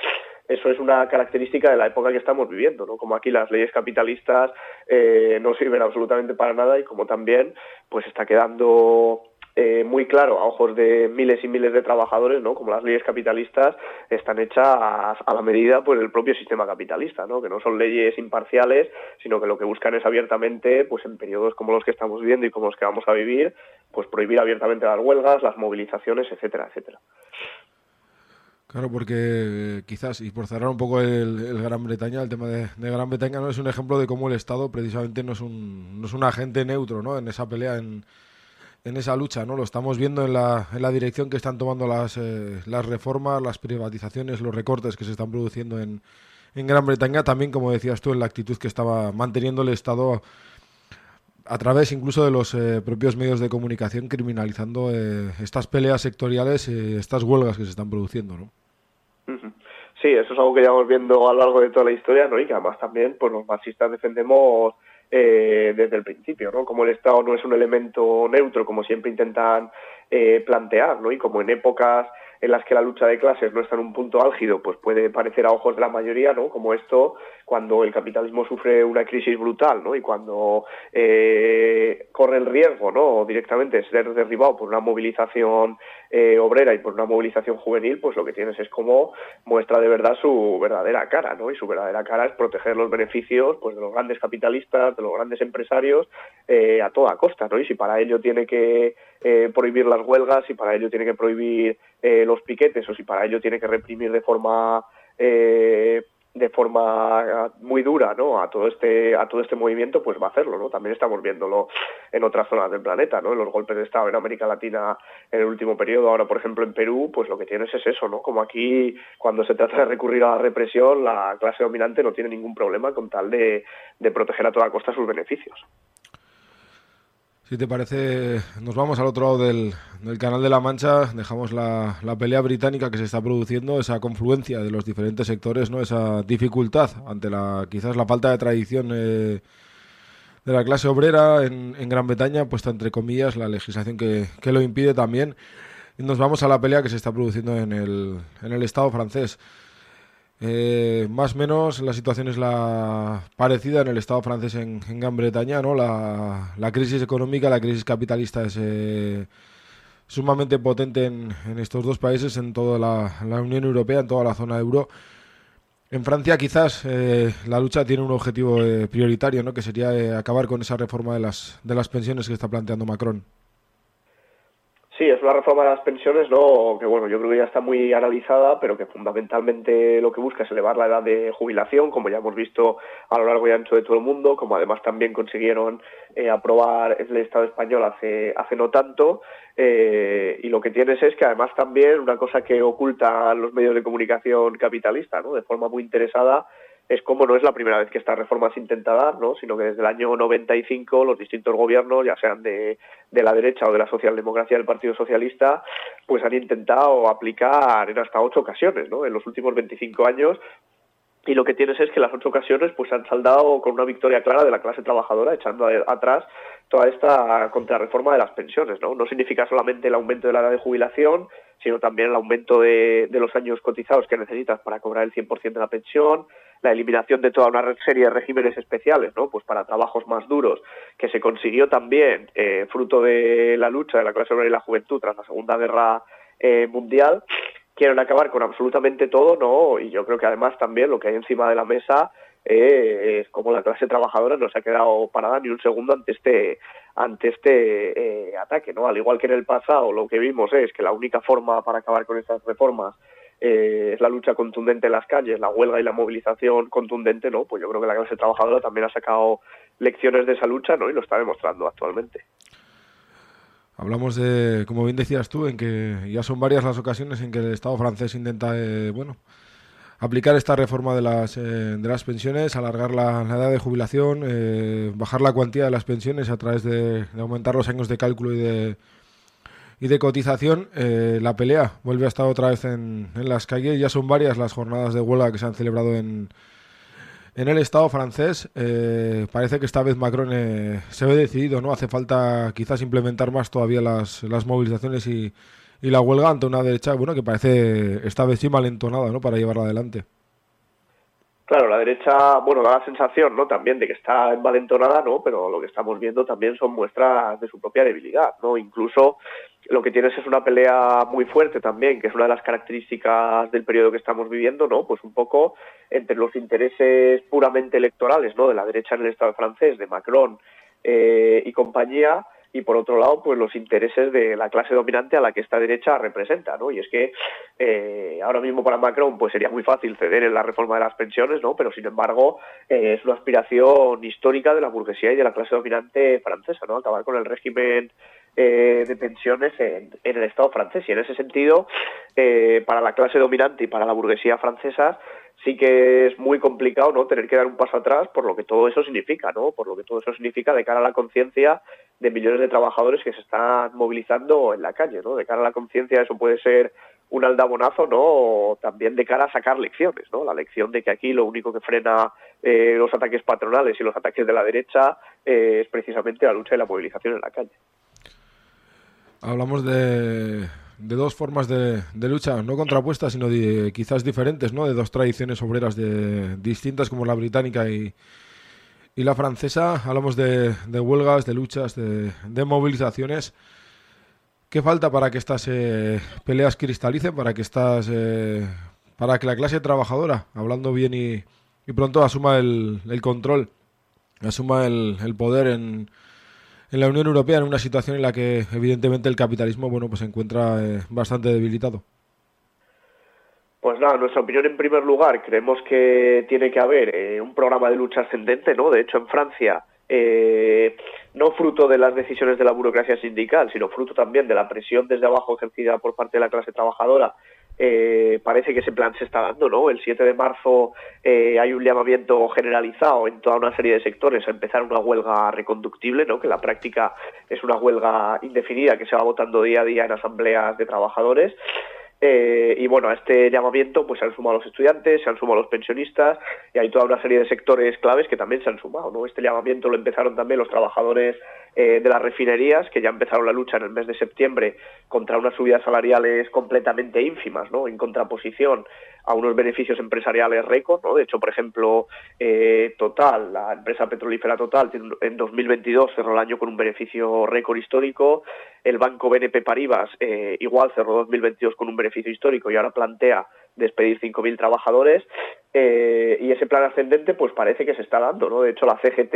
Speaker 5: eso es una característica de la época que estamos viviendo, ¿no? Como aquí las leyes capitalistas eh, no sirven absolutamente para nada y como también pues está quedando eh, muy claro a ojos de miles y miles de trabajadores, ¿no? Como las leyes capitalistas están hechas a, la medida pues del propio sistema capitalista, ¿no? Que no son leyes imparciales, sino que lo que buscan es abiertamente, pues en periodos como los que estamos viviendo y como los que vamos a vivir, pues prohibir abiertamente las huelgas, las movilizaciones, etcétera, etcétera.
Speaker 1: Claro, porque eh, quizás, y por cerrar un poco el, Gran Bretaña, el tema de, Gran Bretaña no es un ejemplo de cómo el Estado precisamente no es un, no es un agente neutro ¿no? en esa pelea, en, en esa lucha. ¿no? Lo estamos viendo en la, en la dirección que están tomando las, eh, las reformas, las privatizaciones, los recortes que se están produciendo en, en Gran Bretaña, también, como decías tú, en la actitud que estaba manteniendo el Estado a través incluso de los eh, propios medios de comunicación criminalizando eh, estas peleas sectoriales, eh, estas huelgas que se están produciendo, ¿no?
Speaker 5: Sí, eso es algo que llevamos viendo a lo largo de toda la historia, ¿no? Y que además también, pues los marxistas defendemos desde el principio, ¿no? Como el Estado no es un elemento neutro, como siempre intentan plantear, ¿no? Y como en épocas en las que la lucha de clases no está en un punto álgido, pues puede parecer a ojos de la mayoría, ¿no? Como esto, cuando el capitalismo sufre una crisis brutal, ¿no? Y cuando eh, corre el riesgo, ¿no? Directamente ser derribado por una movilización eh, obrera y por una movilización juvenil, pues lo que tienes es como muestra de verdad su verdadera cara, ¿no? Y su verdadera cara es proteger los beneficios, pues de los grandes capitalistas, de los grandes empresarios, eh, a toda costa, ¿no? Y si para ello tiene que prohibir las huelgas, y para ello tiene que prohibir los piquetes o si para ello tiene que reprimir de forma eh, de forma muy dura ¿no? a todo este a todo este movimiento pues va a hacerlo no también estamos viéndolo en otras zonas del planeta no en los golpes de estado en América Latina en el último periodo ahora por ejemplo en Perú pues lo que tienes es eso no como aquí cuando se trata de recurrir a la represión la clase dominante no tiene ningún problema con tal de, de proteger a toda costa sus beneficios
Speaker 1: si te parece, nos vamos al otro lado del, Canal de la Mancha, dejamos la, pelea británica que se está produciendo, esa confluencia de los diferentes sectores, no esa dificultad ante la quizás la falta de tradición eh, de la clase obrera en, Gran Bretaña, puesta entre comillas la legislación que, que, lo impide también. Y nos vamos a la pelea que se está produciendo en el, en el Estado francés. Eh, más o menos la situación es la parecida en el Estado francés en, Gran Bretaña, ¿no? La, crisis económica, la crisis capitalista es eh, sumamente potente en, estos dos países, en toda la, Unión Europea, en toda la zona euro. En Francia quizás eh, la lucha tiene un objetivo prioritario, ¿no? Que sería acabar con esa reforma de las, de las pensiones que está planteando Macron.
Speaker 5: Sí, es una reforma de las pensiones, ¿no? Que bueno, yo creo que ya está muy analizada, pero que fundamentalmente lo que busca es elevar la edad de jubilación, como ya hemos visto a lo largo y ancho de todo el mundo, como además también consiguieron eh, aprobar el Estado español hace, hace no tanto. Eh, y lo que tienes es que además también una cosa que oculta los medios de comunicación capitalistas, ¿no? De forma muy interesada, es como no es la primera vez que esta reforma se intenta dar, ¿no? sino que desde el año 95 los distintos gobiernos, ya sean de, de la derecha o de la socialdemocracia del Partido Socialista, pues han intentado aplicar en hasta ocho ocasiones, ¿no? En los últimos 25 años y lo que tienes es que las ocho ocasiones pues han saldado con una victoria clara de la clase trabajadora echando atrás toda esta contrarreforma de las pensiones no no significa solamente el aumento de la edad de jubilación sino también el aumento de, los años cotizados que necesitas para cobrar el 100% de la pensión la eliminación de toda una serie de regímenes especiales no pues para trabajos más duros que se consiguió también eh, fruto de la lucha de la clase obrera y la juventud tras la segunda guerra eh, mundial quieren acabar con absolutamente todo, ¿no? Y yo creo que además también lo que hay encima de la mesa eh, como la clase trabajadora no se ha quedado parada ni un segundo ante este ante este eh, ataque, ¿no? Al igual que en el pasado, lo que vimos es que la única forma para acabar con estas reformas eh, es la lucha contundente en las calles, la huelga y la movilización contundente, ¿no? Pues yo creo que la clase trabajadora también ha sacado lecciones de esa lucha, ¿no? Y lo está demostrando actualmente.
Speaker 1: Hablamos de, como bien decías tú, en que ya son varias las ocasiones en que el Estado francés intenta, eh, bueno, aplicar esta reforma de las, eh, de las pensiones, alargar la, edad de jubilación, eh, bajar la cuantía de las pensiones a través de, aumentar los años de cálculo y de, y de cotización. la pelea vuelve a estar otra vez en, en las calles. Ya son varias las jornadas de huelga que se han celebrado en, en el Estado francés eh, parece que esta vez Macron eh, se ve decidido, ¿no? Hace falta quizás implementar más todavía las, las movilizaciones y, y, la huelga ante una derecha, bueno, que parece esta vez sí malentonada, ¿no? Para llevarla adelante.
Speaker 5: Claro, la derecha, bueno, da la sensación, ¿no? También de que está envalentonada, ¿no? Pero lo que estamos viendo también son muestras de su propia debilidad, ¿no? Incluso lo que tienes es una pelea muy fuerte también, que es una de las características del periodo que estamos viviendo, ¿no? Pues un poco entre los intereses puramente electorales, ¿no? De la derecha en el Estado francés, de Macron eh, y compañía, y por otro lado, pues los intereses de la clase dominante a la que esta derecha representa, ¿no? Y es que eh, ahora mismo para Macron, pues sería muy fácil ceder en la reforma de las pensiones, ¿no? Pero sin embargo, eh, es una aspiración histórica de la burguesía y de la clase dominante francesa, ¿no? Acabar con el régimen eh, de pensiones en, el Estado francés. Y en ese sentido, eh, para la clase dominante y para la burguesía francesa, sí que es muy complicado no tener que dar un paso atrás por lo que todo eso significa, ¿no? Por lo que todo eso significa de cara a la conciencia de millones de trabajadores que se están movilizando en la calle, ¿no? De cara a la conciencia eso puede ser un aldabonazo, ¿no? O también de cara a sacar lecciones, ¿no? La lección de que aquí lo único que frena eh, los ataques patronales y los ataques de la derecha es precisamente la lucha y la movilización en la calle.
Speaker 1: Hablamos de, de dos formas de, de, lucha, no contrapuestas, sino de, quizás diferentes, ¿no? De dos tradiciones obreras de, distintas como la británica y, y la francesa. Hablamos de, de huelgas, de luchas, de, movilizaciones. ¿Qué falta para que estas eh, peleas cristalicen, para que estas, eh, para que la clase trabajadora, hablando bien y, y pronto, asuma el, el control, asuma el, el poder en en la Unión Europea en una situación en la que evidentemente el capitalismo bueno pues se encuentra eh, bastante debilitado.
Speaker 5: Pues nada, nuestra opinión en primer lugar, creemos que tiene que haber eh, un programa de lucha ascendente, ¿no? De hecho, en Francia, eh, no fruto de las decisiones de la burocracia sindical, sino fruto también de la presión desde abajo ejercida por parte de la clase trabajadora eh, parece que ese plan se está dando, ¿no? El 7 de marzo eh, hay un llamamiento generalizado en toda una serie de sectores a empezar una huelga reconductible, ¿no? Que la práctica es una huelga indefinida que se va votando día a día en asambleas de trabajadores. Eh, y bueno, a este llamamiento pues se han sumado los estudiantes, se han sumado los pensionistas y hay toda una serie de sectores claves que también se han sumado. ¿no? Este llamamiento lo empezaron también los trabajadores eh, de las refinerías, que ya empezaron la lucha en el mes de septiembre contra unas subidas salariales completamente ínfimas, ¿no? en contraposición a unos beneficios empresariales récord. ¿no? De hecho, por ejemplo, eh, Total, la empresa petrolífera Total, en 2022 cerró el año con un beneficio récord histórico. El banco BNP Paribas eh, igual cerró 2022 con un beneficio histórico y ahora plantea despedir 5.000 trabajadores eh, y ese plan ascendente pues parece que se está dando, ¿no? De hecho la CGT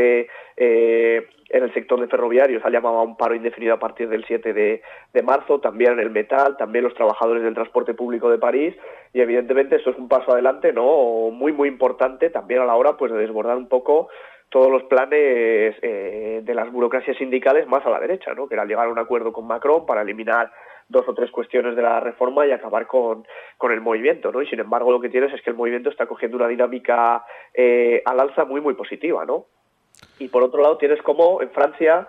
Speaker 5: eh, en el sector de ferroviarios ha llamado a un paro indefinido a partir del 7 de, marzo, también en el metal, también los trabajadores del transporte público de París y evidentemente esto es un paso adelante, ¿no? Muy muy importante también a la hora pues de desbordar un poco todos los planes eh, de las burocracias sindicales más a la derecha, ¿no? Que era llegar a un acuerdo con Macron para eliminar dos o tres cuestiones de la reforma y acabar con, con el movimiento, ¿no? Y sin embargo lo que tienes es que el movimiento está cogiendo una dinámica eh, al alza muy, muy positiva, ¿no? Y por otro lado tienes como en Francia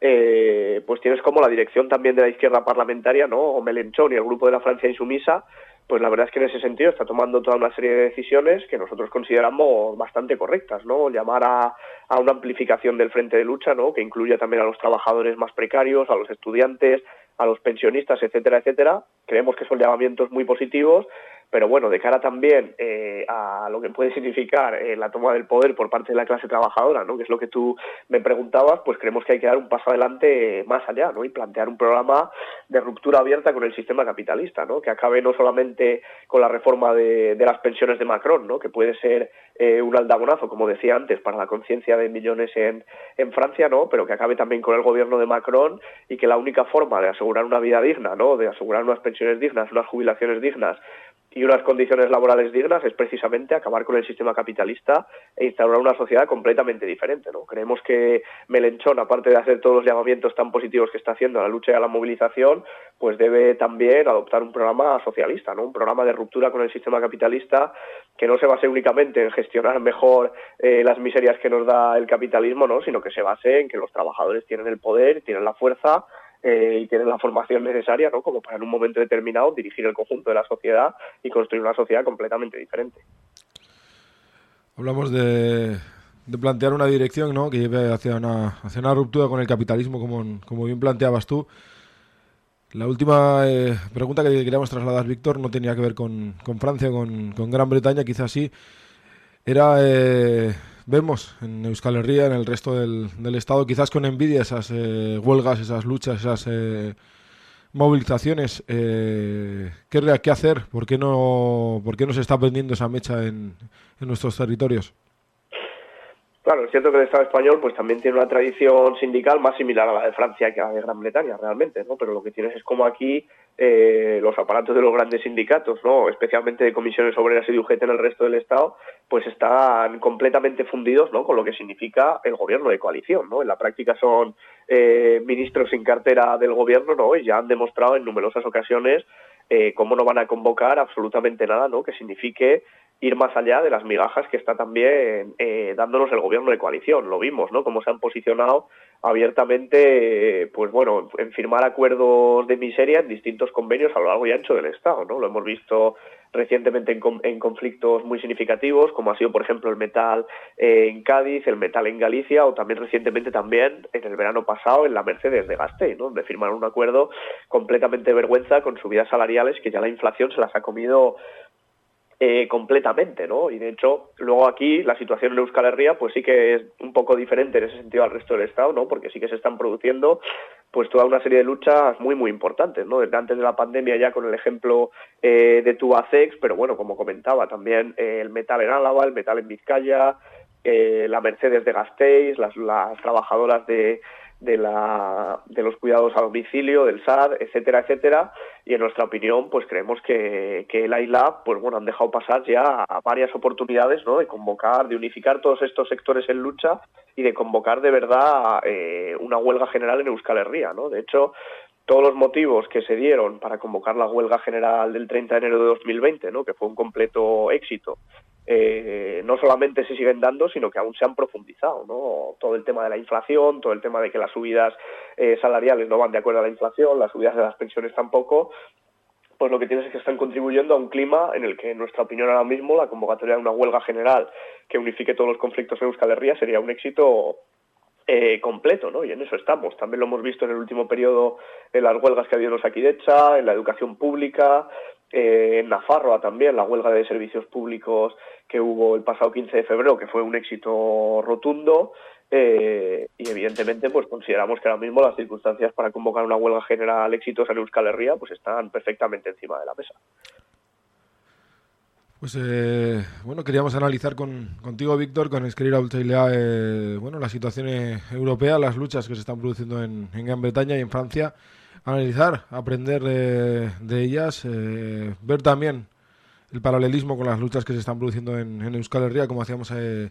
Speaker 5: eh, pues tienes como la dirección también de la izquierda parlamentaria, ¿no? O Melenchón y el grupo de la Francia insumisa, pues la verdad es que en ese sentido está tomando toda una serie de decisiones que nosotros consideramos bastante correctas, ¿no? Llamar a, a una amplificación del frente de lucha, ¿no? Que incluya también a los trabajadores más precarios, a los estudiantes, a los pensionistas, etcétera, etcétera. Creemos que son llamamientos muy positivos pero bueno, de cara también eh, a lo que puede significar eh, la toma del poder por parte de la clase trabajadora, ¿no? que es lo que tú me preguntabas, pues creemos que hay que dar un paso adelante más allá ¿no? y plantear un programa de ruptura abierta con el sistema capitalista, ¿no? que acabe no solamente con la reforma de, las pensiones de Macron, ¿no? que puede ser eh, un aldabonazo, como decía antes, para la conciencia de millones en, en Francia, ¿no? pero que acabe también con el gobierno de Macron y que la única forma de asegurar una vida digna, ¿no? de asegurar unas pensiones dignas, unas jubilaciones dignas, y unas condiciones laborales dignas es precisamente acabar con el sistema capitalista e instaurar una sociedad completamente diferente. ¿no? Creemos que Melenchón, aparte de hacer todos los llamamientos tan positivos que está haciendo a la lucha y a la movilización, pues debe también adoptar un programa socialista, ¿no? un programa de ruptura con el sistema capitalista que no se base únicamente en gestionar mejor eh, las miserias que nos da el capitalismo, ¿no? sino que se base en que los trabajadores tienen el poder, tienen la fuerza eh, y tienen la formación necesaria ¿no? como para en un momento determinado dirigir el conjunto de la sociedad y construir una sociedad completamente diferente.
Speaker 1: Hablamos de, de plantear una dirección ¿no? que lleve hacia una, ruptura con el capitalismo, como, bien planteabas tú. La última eh, pregunta que queríamos trasladar, Víctor, no tenía que ver con, Francia, con, con, Gran Bretaña, quizás sí. Era eh, vemos en Euskal Herria, en el resto del, del Estado, quizás con envidia esas eh, huelgas, esas luchas, esas eh, movilizaciones. Eh, ¿qué, ¿Qué hacer? ¿Por qué, no, ¿Por qué no se está prendiendo esa mecha en, en nuestros territorios?
Speaker 5: Claro, es cierto que el Estado español pues también tiene una tradición sindical más similar a la de Francia que a la de Gran Bretaña, realmente, ¿no? Pero lo que tienes es como aquí eh, los aparatos de los grandes sindicatos, ¿no? Especialmente de comisiones obreras y de UGT en el resto del Estado, pues están completamente fundidos, ¿no? Con lo que significa el gobierno de coalición, ¿no? En la práctica son eh, ministros sin cartera del gobierno, ¿no? Y ya han demostrado en numerosas ocasiones eh, cómo no van a convocar absolutamente nada, ¿no? Que signifique ir más allá de las migajas que está también eh, dándonos el gobierno de coalición. Lo vimos, ¿no? Cómo se han posicionado abiertamente, pues bueno, en firmar acuerdos de miseria en distintos convenios a lo largo y ancho del Estado, ¿no? Lo hemos visto recientemente en, conflictos muy significativos, como ha sido, por ejemplo, el metal eh, en Cádiz, el metal en Galicia, o también recientemente también en el verano pasado en la Mercedes de Gasteiz. Donde firmaron un acuerdo completamente vergüenza con subidas salariales que ya la inflación se las ha comido eh, completamente, ¿no? Y de hecho, luego aquí la situación en Euskal Herria pues sí que es un poco diferente en ese sentido al resto del Estado, ¿no? Porque sí que se están produciendo pues toda una serie de luchas muy, muy importantes, ¿no? Desde antes de la pandemia ya con el ejemplo eh, de Tubacex, pero bueno, como comentaba, también eh, el metal en Álava, el metal en Vizcaya, eh, la Mercedes de Gasteiz, las, las trabajadoras de de, la, de los cuidados a domicilio, del SAD, etcétera, etcétera. Y en nuestra opinión, pues creemos que, que el ILAB, pues bueno, han dejado pasar ya a varias oportunidades, ¿no? De convocar, de unificar todos estos sectores en lucha y de convocar de verdad eh, una huelga general en Euskal Herria, ¿no? De hecho, todos los motivos que se dieron para convocar la huelga general del 30 de enero de 2020, ¿no? que fue un completo éxito, eh, no solamente se siguen dando, sino que aún se han profundizado. ¿no? Todo el tema de la inflación, todo el tema de que las subidas eh, salariales no van de acuerdo a la inflación, las subidas de las pensiones tampoco, pues lo que tienes es que están contribuyendo a un clima en el que, en nuestra opinión ahora mismo, la convocatoria de una huelga general que unifique todos los conflictos en Euskal Herria sería un éxito eh, completo, ¿no? Y en eso estamos. También lo hemos visto en el último periodo en las huelgas que ha habido en Osakidecha, en la educación pública, eh, en Nafarroa también, la huelga de servicios públicos que hubo el pasado 15 de febrero, que fue un éxito rotundo. Eh, y evidentemente pues consideramos que ahora mismo las circunstancias para convocar una huelga general exitosa en Euskal Herria pues están perfectamente encima de la mesa.
Speaker 1: Pues eh, bueno, queríamos analizar con, contigo, Víctor, con Escribir eh, bueno, la situación eh, europea, las luchas que se están produciendo en, en Gran Bretaña y en Francia, analizar, aprender de, de ellas, eh, ver también el paralelismo con las luchas que se están produciendo en, Euskal Herria, como hacíamos eh,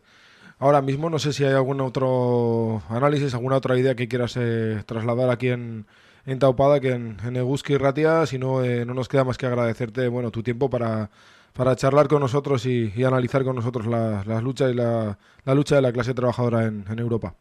Speaker 1: ahora mismo. No sé si hay algún otro análisis, alguna otra idea que quieras eh, trasladar aquí en, en Taupada que en, en Eguski Ratia, si no, eh, no nos queda más que agradecerte bueno, tu tiempo para, para charlar con nosotros y, analizar con nosotros las las luchas y la, la lucha de la clase trabajadora en, en Europa.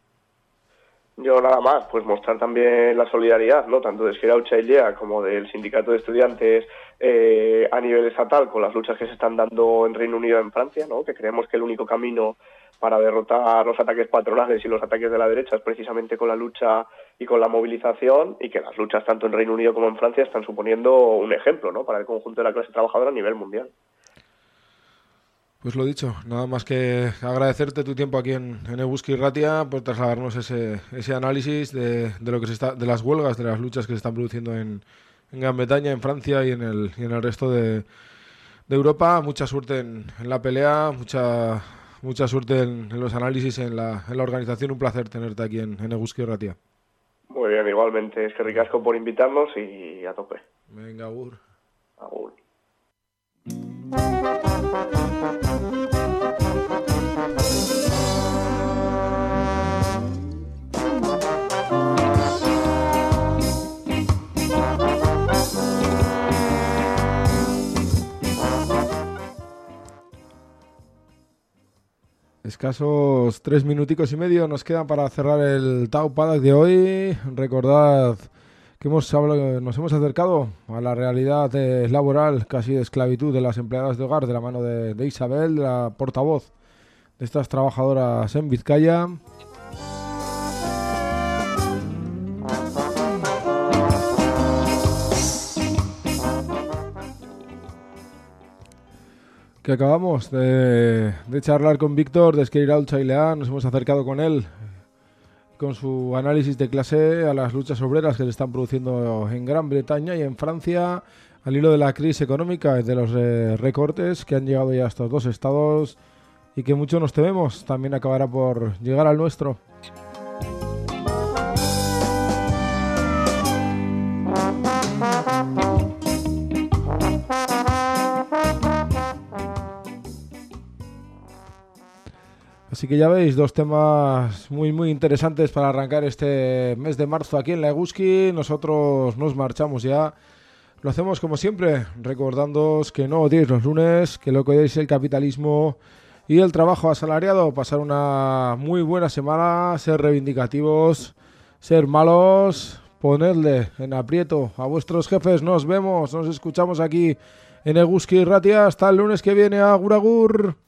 Speaker 5: Yo nada más, pues mostrar también la solidaridad, ¿no? Tanto de Esquerra Uchailia como del Sindicato de Estudiantes eh, a nivel estatal con las luchas que se están dando en Reino Unido y en Francia, ¿no? Que creemos que el único camino para derrotar los ataques patronales y los ataques de la derecha es precisamente con la lucha y con la movilización y que las luchas tanto en Reino Unido como en Francia están suponiendo un ejemplo, ¿no? Para el conjunto de la clase trabajadora a nivel mundial.
Speaker 1: Pues lo dicho, nada más que agradecerte tu tiempo aquí en, en Ebuski Ratia por trasladarnos ese, ese análisis de, de lo que se está, de las huelgas, de las luchas que se están produciendo en, en Gran Bretaña, en Francia y en el, y en el resto de, de Europa. Mucha suerte en, en la pelea, mucha mucha suerte en, en los análisis, en la, en la organización. Un placer tenerte aquí en, en Eguski Ratia.
Speaker 5: Muy bien, igualmente. Es que ricasco por invitarnos y a tope.
Speaker 1: Venga, Agur.
Speaker 5: Agur.
Speaker 1: Escasos tres minuticos y medio nos quedan para cerrar el Tau Paddock de hoy. Recordad que hemos hablado, nos hemos acercado a la realidad laboral, casi de esclavitud de las empleadas de hogar, de la mano de, de Isabel, la portavoz de estas trabajadoras en Vizcaya. que acabamos de, de charlar con Víctor de Esqueira Ulchailea, nos hemos acercado con él con su análisis de clase a las luchas obreras que se están produciendo en Gran Bretaña y en Francia al hilo de la crisis económica y de los eh, recortes que han llegado ya a estos dos estados y que mucho nos tememos también acabará por llegar al nuestro. Así que ya veis, dos temas muy muy interesantes para arrancar este mes de marzo aquí en la Eguski. Nosotros nos marchamos ya. Lo hacemos como siempre, recordándoos que no odiéis los lunes, que lo que odiáis es el capitalismo y el trabajo asalariado. Pasar una muy buena semana, ser reivindicativos, ser malos, ponerle en aprieto a vuestros jefes. Nos vemos, nos escuchamos aquí en Eguski Ratia. Hasta el lunes que viene. Agur agur.